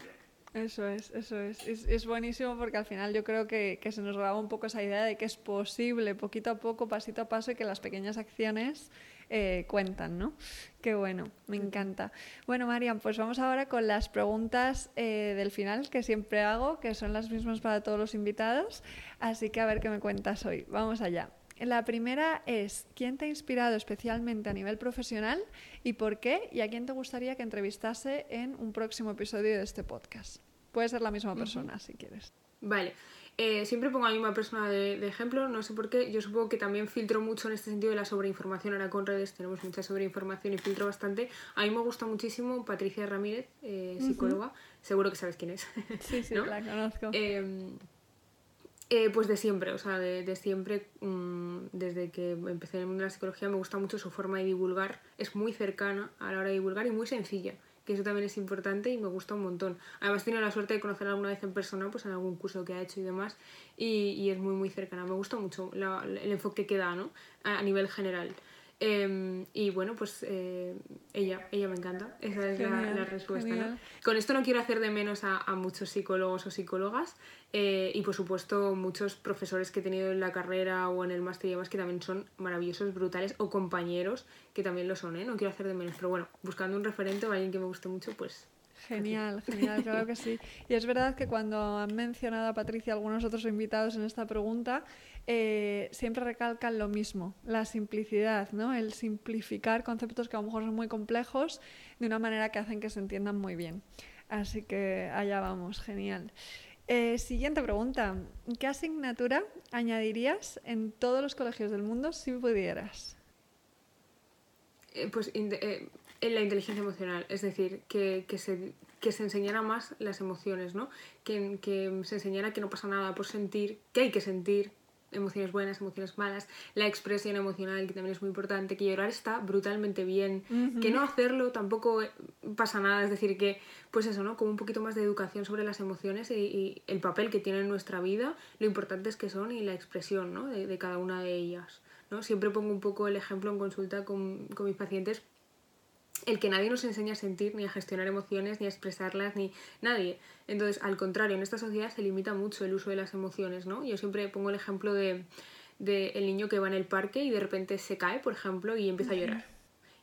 Eso es, eso es. es. es. buenísimo porque al final yo creo que, que, se nos graba un poco esa idea de que es posible, poquito a poco, pasito a paso, y que las pequeñas acciones eh, cuentan, ¿no? Qué bueno, me encanta. Bueno, Marian, pues vamos ahora con las preguntas eh, del final que siempre hago, que son las mismas para todos los invitados. Así que a ver qué me cuentas hoy. Vamos allá. La primera es, ¿quién te ha inspirado especialmente a nivel profesional y por qué? ¿Y a quién te gustaría que entrevistase en un próximo episodio de este podcast? Puede ser la misma persona, si quieres. Vale. Eh, siempre pongo a la misma persona de, ejemplo, no sé por qué. Yo supongo que también filtro mucho en este sentido de la sobreinformación. Ahora con redes tenemos mucha sobreinformación y filtro bastante. A mí me gusta muchísimo Patricia Ramírez, eh, psicóloga. Seguro que sabes quién es. Sí, sí, [laughs] la conozco. Em, eh, pues de siempre, o sea, de, de siempre, mm, desde que empecé en el mundo de la psicología, me gusta mucho su forma de divulgar. Es muy cercana a la hora de divulgar y muy sencilla que eso también es importante y me gusta un montón. Además, tenido la suerte de conocerla alguna vez en persona, pues en algún curso que ha hecho y demás, y, es muy, muy cercana. Me gusta mucho el enfoque que da, ¿no? A nivel general. Em, y bueno, pues eh, ella, ella me encanta. Esa es la, respuesta. Con esto no quiero hacer de menos a, muchos psicólogos o psicólogas eh, y por supuesto muchos profesores que he tenido en la carrera o en el máster y demás que también son maravillosos, brutales o compañeros que también lo son, ¿eh? No quiero hacer de menos, pero bueno, buscando un referente o alguien que me guste mucho, pues Genial, genial, claro [laughs] que sí. Y es verdad que cuando han mencionado a Patricia algunos otros invitados en esta pregunta, eh, siempre recalcan lo mismo, la simplicidad, ¿no? El simplificar conceptos que a lo mejor son muy complejos de una manera que hacen que se entiendan muy bien. Así que allá vamos, genial. Eh, siguiente pregunta. ¿Qué asignatura añadirías en todos los colegios del mundo si pudieras? Eh, pues en la inteligencia emocional, es decir, que, se, que se enseñara más las emociones, ¿no? Que, que se enseñara que no pasa nada por sentir, que hay que sentir, emociones buenas, emociones malas, la expresión emocional, que también es muy importante, que llorar está brutalmente bien, que no hacerlo tampoco pasa nada, es decir, que pues eso, ¿no? Como un poquito más de educación sobre las emociones y, el papel que tienen en nuestra vida, lo importantes que son y la expresión, ¿no? De, de, cada una de ellas, ¿no? Siempre pongo un poco el ejemplo en consulta con, con mis pacientes el que nadie nos enseña a sentir, ni a gestionar emociones, ni a expresarlas, ni nadie. Entonces, al contrario, en esta sociedad se limita mucho el uso de las emociones, ¿no? Yo siempre pongo el ejemplo de, el niño que va en el parque y de repente se cae, por ejemplo, y empieza a llorar.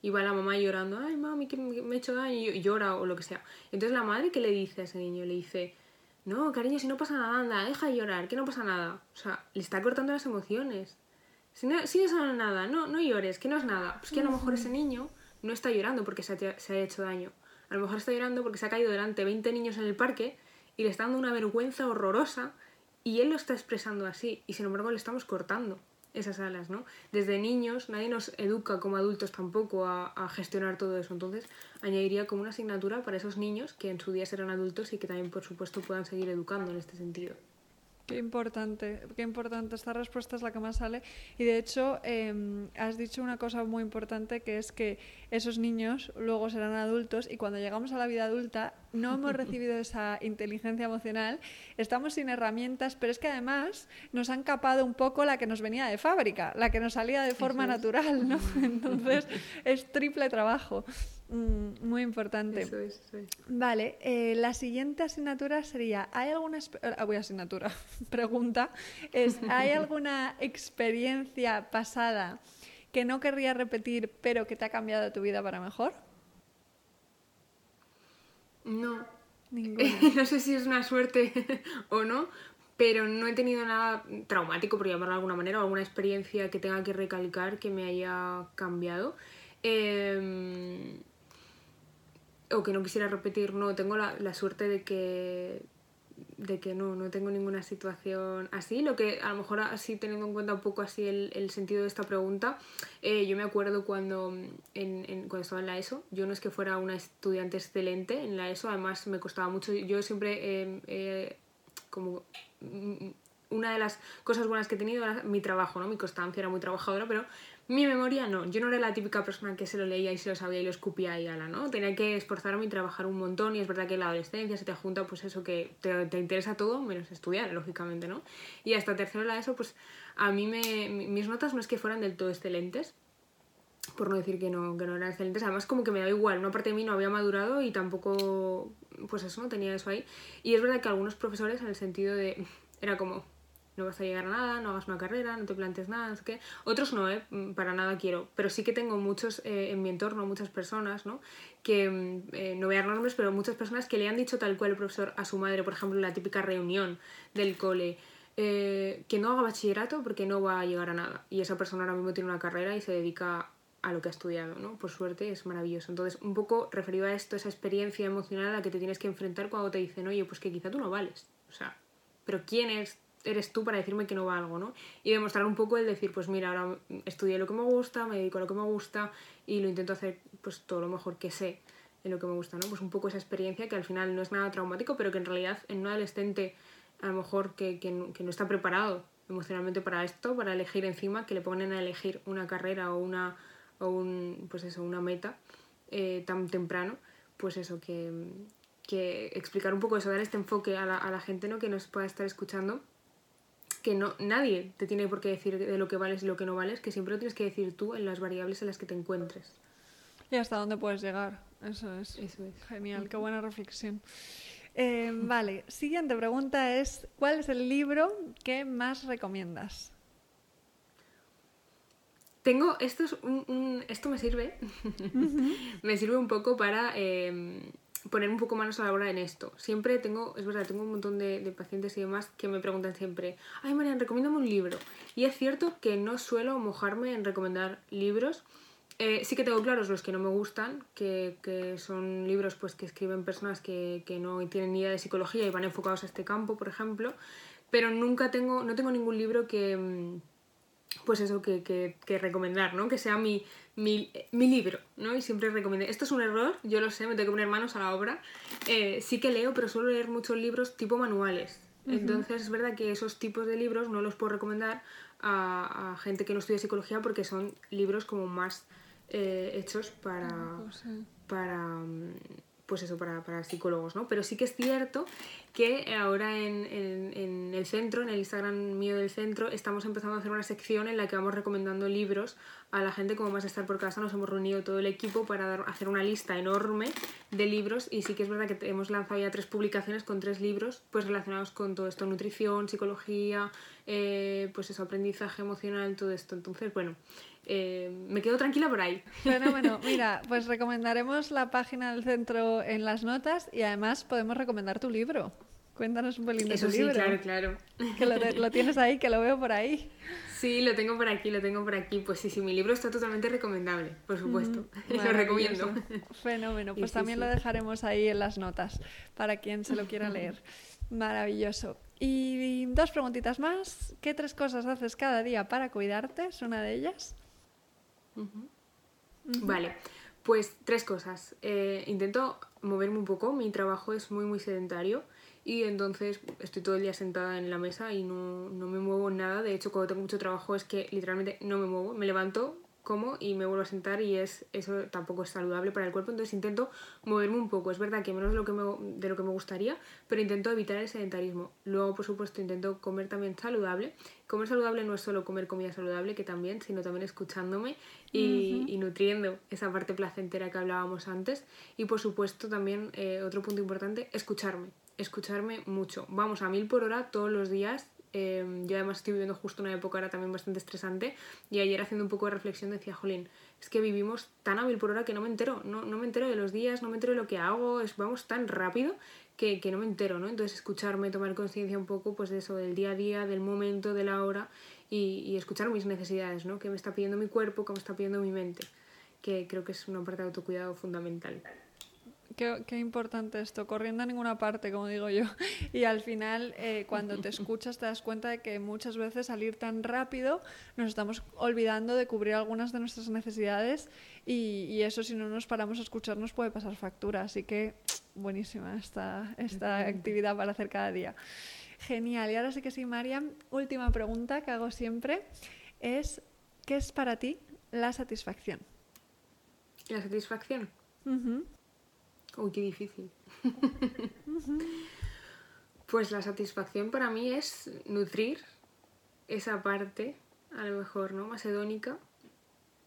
Y va la mamá llorando, ay mami, que me he hecho daño, y llora o lo que sea. Entonces la madre, ¿qué le dice a ese niño? Le dice, no, cariño, si no pasa nada, anda, deja de llorar, que no pasa nada. O sea, le está cortando las emociones. Si no, si eso no es nada, no, no llores, que no es nada. Pues que a lo mejor ese niño no está llorando porque se ha, hecho daño. A lo mejor está llorando porque se ha caído delante de 20 niños en el parque y le está dando una vergüenza horrorosa y él lo está expresando así y sin embargo le estamos cortando esas alas, ¿no? Desde niños nadie nos educa como adultos tampoco a, a, gestionar todo eso, entonces añadiría como una asignatura para esos niños que en su día serán adultos y que también por supuesto puedan seguir educando en este sentido. Qué importante, qué importante. Esta respuesta es la que más sale. Y de hecho, em, has dicho una cosa muy importante que es que esos niños luego serán adultos y cuando llegamos a la vida adulta no hemos [laughs] recibido esa inteligencia emocional, estamos sin herramientas, pero es que además nos han capado un poco la que nos venía de fábrica, la que nos salía de forma natural, ¿no? [laughs] Entonces es triple trabajo. Mm, muy importante. Eso es, Vale, eh, la siguiente asignatura sería, ¿hay alguna ah, voy asignatura? [laughs] pregunta es, ¿hay alguna experiencia pasada que no querría repetir, pero que te ha cambiado tu vida para mejor? No. [laughs] no sé si es una suerte [laughs] o no, pero no he tenido nada traumático, por llamarlo de alguna manera, o alguna experiencia que tenga que recalcar que me haya cambiado. Eh, o que no quisiera repetir, no, tengo la, la suerte de que de que no, no tengo ninguna situación así. Lo que a lo mejor así teniendo en cuenta un poco así el, el sentido de esta pregunta, eh, yo me acuerdo cuando, en, cuando estaba en la ESO, yo no es que fuera una estudiante excelente en la ESO, además me costaba mucho, yo siempre eh, como mm, una de las cosas buenas que he tenido era mi trabajo, ¿no? Mi constancia era muy trabajadora, pero mi memoria no, yo no era la típica persona que se lo leía y se lo sabía y lo escupía y ala, ¿no? Tenía que esforzarme y trabajar un montón y es verdad que en la adolescencia se te junta pues eso que te, te interesa todo menos estudiar, lógicamente, ¿no? Y hasta tercero la eso, pues a mí me, mis notas no es que fueran del todo excelentes, por no decir que no, que no eran excelentes, además como que me da igual, una parte de mí no había madurado y tampoco, pues eso, no tenía eso ahí. Y es verdad que algunos profesores en el sentido de, [laughs] era como, no vas a llegar a nada, no hagas una carrera, no te plantes nada, no sé qué. Otros no, ¿eh? Mm, para nada quiero, pero sí que tengo muchos eh, en mi entorno, muchas personas, ¿no? Que, mm, eh, no voy a dar nombres, pero muchas personas que le han dicho tal cual el profesor a su madre, por ejemplo, en la típica reunión del cole, eh, que no haga bachillerato porque no va a llegar a nada. Y esa persona ahora mismo tiene una carrera y se dedica a lo que ha estudiado, ¿no? Por suerte es maravilloso. Entonces, un poco referido a esto, esa experiencia emocional a la que te tienes que enfrentar cuando te dicen, oye, pues que quizá tú no vales. O sea, pero ¿quién es, eres tú para decirme que no valgo, ¿no? Y demostrar un poco el decir, pues mira, ahora estudié lo que me gusta, me dedico a lo que me gusta y lo intento hacer pues todo lo mejor que sé en lo que me gusta, ¿no? Pues un poco esa experiencia que al final no es nada traumático, pero que en realidad en un adolescente a lo mejor que, que, no está preparado emocionalmente para esto, para elegir encima, que le ponen a elegir una carrera o una, o un, pues eso, una meta eh, tan temprano, pues eso, que, que, explicar un poco eso, dar este enfoque a la, a la gente ¿no? que nos pueda estar escuchando que no, nadie te tiene por qué decir de lo que vales y lo que no vales, que siempre lo tienes que decir tú en las variables en las que te encuentres. Y hasta dónde puedes llegar. Eso es. Eso es. Genial, qué buena reflexión. Eh, [laughs] vale, siguiente pregunta es, ¿cuál es el libro que más recomiendas? Tengo, esto, es un, esto me sirve, [laughs] me sirve un poco para em, poner un poco manos a la obra en esto. Siempre tengo, es verdad, tengo un montón de, pacientes y demás que me preguntan siempre, ay Marian, recomiéndame un libro. Y es cierto que no suelo mojarme en recomendar libros, eh, sí que tengo claros los que no me gustan, que, que son libros pues, que escriben personas que, que, no tienen ni idea de psicología y van enfocados a este campo, por ejemplo, pero nunca tengo, no tengo ningún libro que, mm, pues eso, que, que recomendar, ¿no? Que sea mi, mi, mi, libro, ¿no? Y siempre recomiendo. Esto es un error, yo lo sé, me tengo que poner manos a la obra. Eh, sí que leo, pero suelo leer muchos libros tipo manuales. Uh -huh. Entonces es verdad que esos tipos de libros no los puedo recomendar a, a gente que no estudia psicología porque son libros como más eh, hechos para, para, pues eso, para, para, psicólogos, ¿no? Pero sí que es cierto que ahora en, en, el centro, en el Instagram mío del centro, estamos empezando a hacer una sección en la que vamos recomendando libros a la gente como más estar por casa. Nos hemos reunido todo el equipo para dar, hacer una lista enorme de libros y sí que es verdad que hemos lanzado ya tres publicaciones con tres libros pues relacionados con todo esto, nutrición, psicología, eh, pues eso, aprendizaje emocional, todo esto. Entonces, bueno, eh, me quedo tranquila por ahí. Fenómeno. [laughs] Mira, pues recomendaremos la página del centro en las notas y además podemos recomendar tu libro. Cuéntanos un pelín de Eso tu sí, libro. claro, claro. Que lo, lo, tienes ahí, que lo veo por ahí. Sí, lo tengo por aquí, lo tengo por aquí. Pues sí, sí, mi libro está totalmente recomendable, por supuesto. Mm, [laughs] lo recomiendo. Fenómeno. [laughs] Pues sí, también sí. lo dejaremos ahí en las notas para quien se lo quiera leer. Maravilloso. Y dos preguntitas más. ¿Qué tres cosas haces cada día para cuidarte? ¿Es una de ellas? Uh -huh. Uh -huh. Vale, pues tres cosas. Eh, intento moverme un poco, mi trabajo es muy muy sedentario y entonces estoy todo el día sentada en la mesa y no, no me muevo nada. De hecho, cuando tengo mucho trabajo es que literalmente no me muevo, me levanto, como y me vuelvo a sentar y es eso tampoco es saludable para el cuerpo entonces intento moverme un poco. Es verdad que menos de lo que me, de lo que me gustaría pero intento evitar el sedentarismo. Luego por supuesto intento comer también saludable. Comer saludable no es solo comer comida saludable que también sino también escuchándome y, uh -huh. y nutriendo esa parte placentera que hablábamos antes. Y por supuesto también eh, otro punto importante escucharme. Escucharme mucho. Vamos a mil por hora todos los días eh, yo además estoy viviendo justo una época ahora también bastante estresante y ayer haciendo un poco de reflexión decía, jolín, es que vivimos tan a mil por hora que no me entero, no, no me entero de los días, no me entero de lo que hago, es, vamos tan rápido que, que no me entero, ¿no? Entonces escucharme, tomar conciencia un poco pues de eso, del día a día, del momento, de la hora y, y escuchar mis necesidades, ¿no? Que me está pidiendo mi cuerpo, que me está pidiendo mi mente, que creo que es una parte de autocuidado fundamental. Qué, qué, importante esto, corriendo a ninguna parte, como digo yo. [laughs] Y al final, eh, cuando te escuchas, te das cuenta de que muchas veces salir tan rápido nos estamos olvidando de cubrir algunas de nuestras necesidades y, y eso si no nos paramos a escucharnos puede pasar factura. Así que buenísima esta, esta actividad para hacer cada día. Genial. Y ahora sí que sí, Mariam, última pregunta que hago siempre es, ¿qué es para ti la satisfacción? ¿La satisfacción? Uh -huh. Uy, qué difícil. [laughs] pues la satisfacción para mí es nutrir esa parte, a lo mejor, ¿no? Más hedónica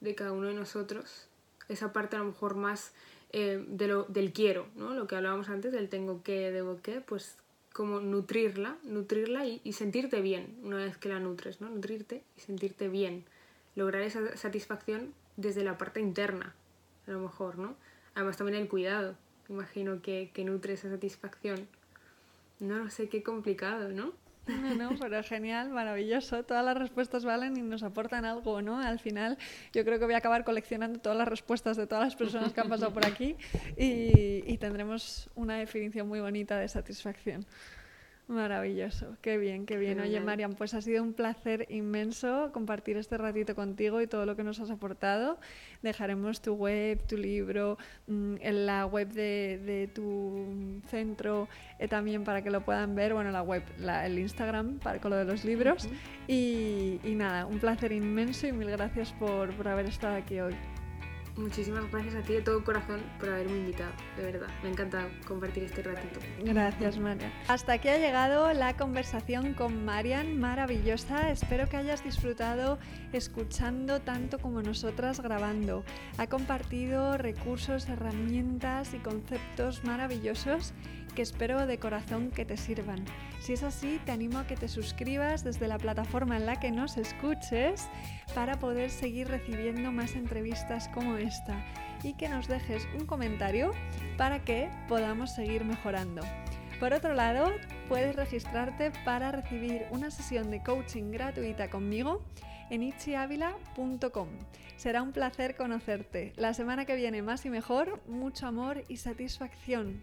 de cada uno de nosotros. Esa parte a lo mejor más eh, de lo, del quiero, ¿no? Lo que hablábamos antes del tengo que, debo que, pues como nutrirla, nutrirla y, y sentirte bien una vez que la nutres, ¿no? Nutrirte y sentirte bien. Lograr esa satisfacción desde la parte interna, a lo mejor, ¿no? Además también el cuidado, imagino que, que nutre esa satisfacción. No lo sé, qué complicado, ¿no? No, no, [laughs] pero genial, maravilloso. Todas las respuestas valen y nos aportan algo, ¿no? Al final yo creo que voy a acabar coleccionando todas las respuestas de todas las personas que han pasado por aquí y, y tendremos una definición muy bonita de satisfacción. Maravilloso, qué bien, qué bien. Oye, Marian, pues ha sido un placer inmenso compartir este ratito contigo y todo lo que nos has aportado. Dejaremos tu web, tu libro, mm, en la web de, tu centro eh, también para que lo puedan ver. Bueno, la web, el Instagram para, con lo de los libros. y, nada, un placer inmenso y mil gracias por haber estado aquí hoy. Muchísimas gracias a ti de todo corazón por haberme invitado, de verdad. Me encanta compartir este ratito. Gracias, Marian. Hasta aquí ha llegado la conversación con Marian, maravillosa. Espero que hayas disfrutado escuchando tanto como nosotras grabando. Ha compartido recursos, herramientas y conceptos maravillosos que espero de corazón que te sirvan. Si es así, te animo a que te suscribas desde la plataforma en la que nos escuches para poder seguir recibiendo más entrevistas como esta y que nos dejes un comentario para que podamos seguir mejorando. Por otro lado, puedes registrarte para recibir una sesión de coaching gratuita conmigo en itchiavila.com. Será un placer conocerte. La semana que viene más y mejor, mucho amor y satisfacción.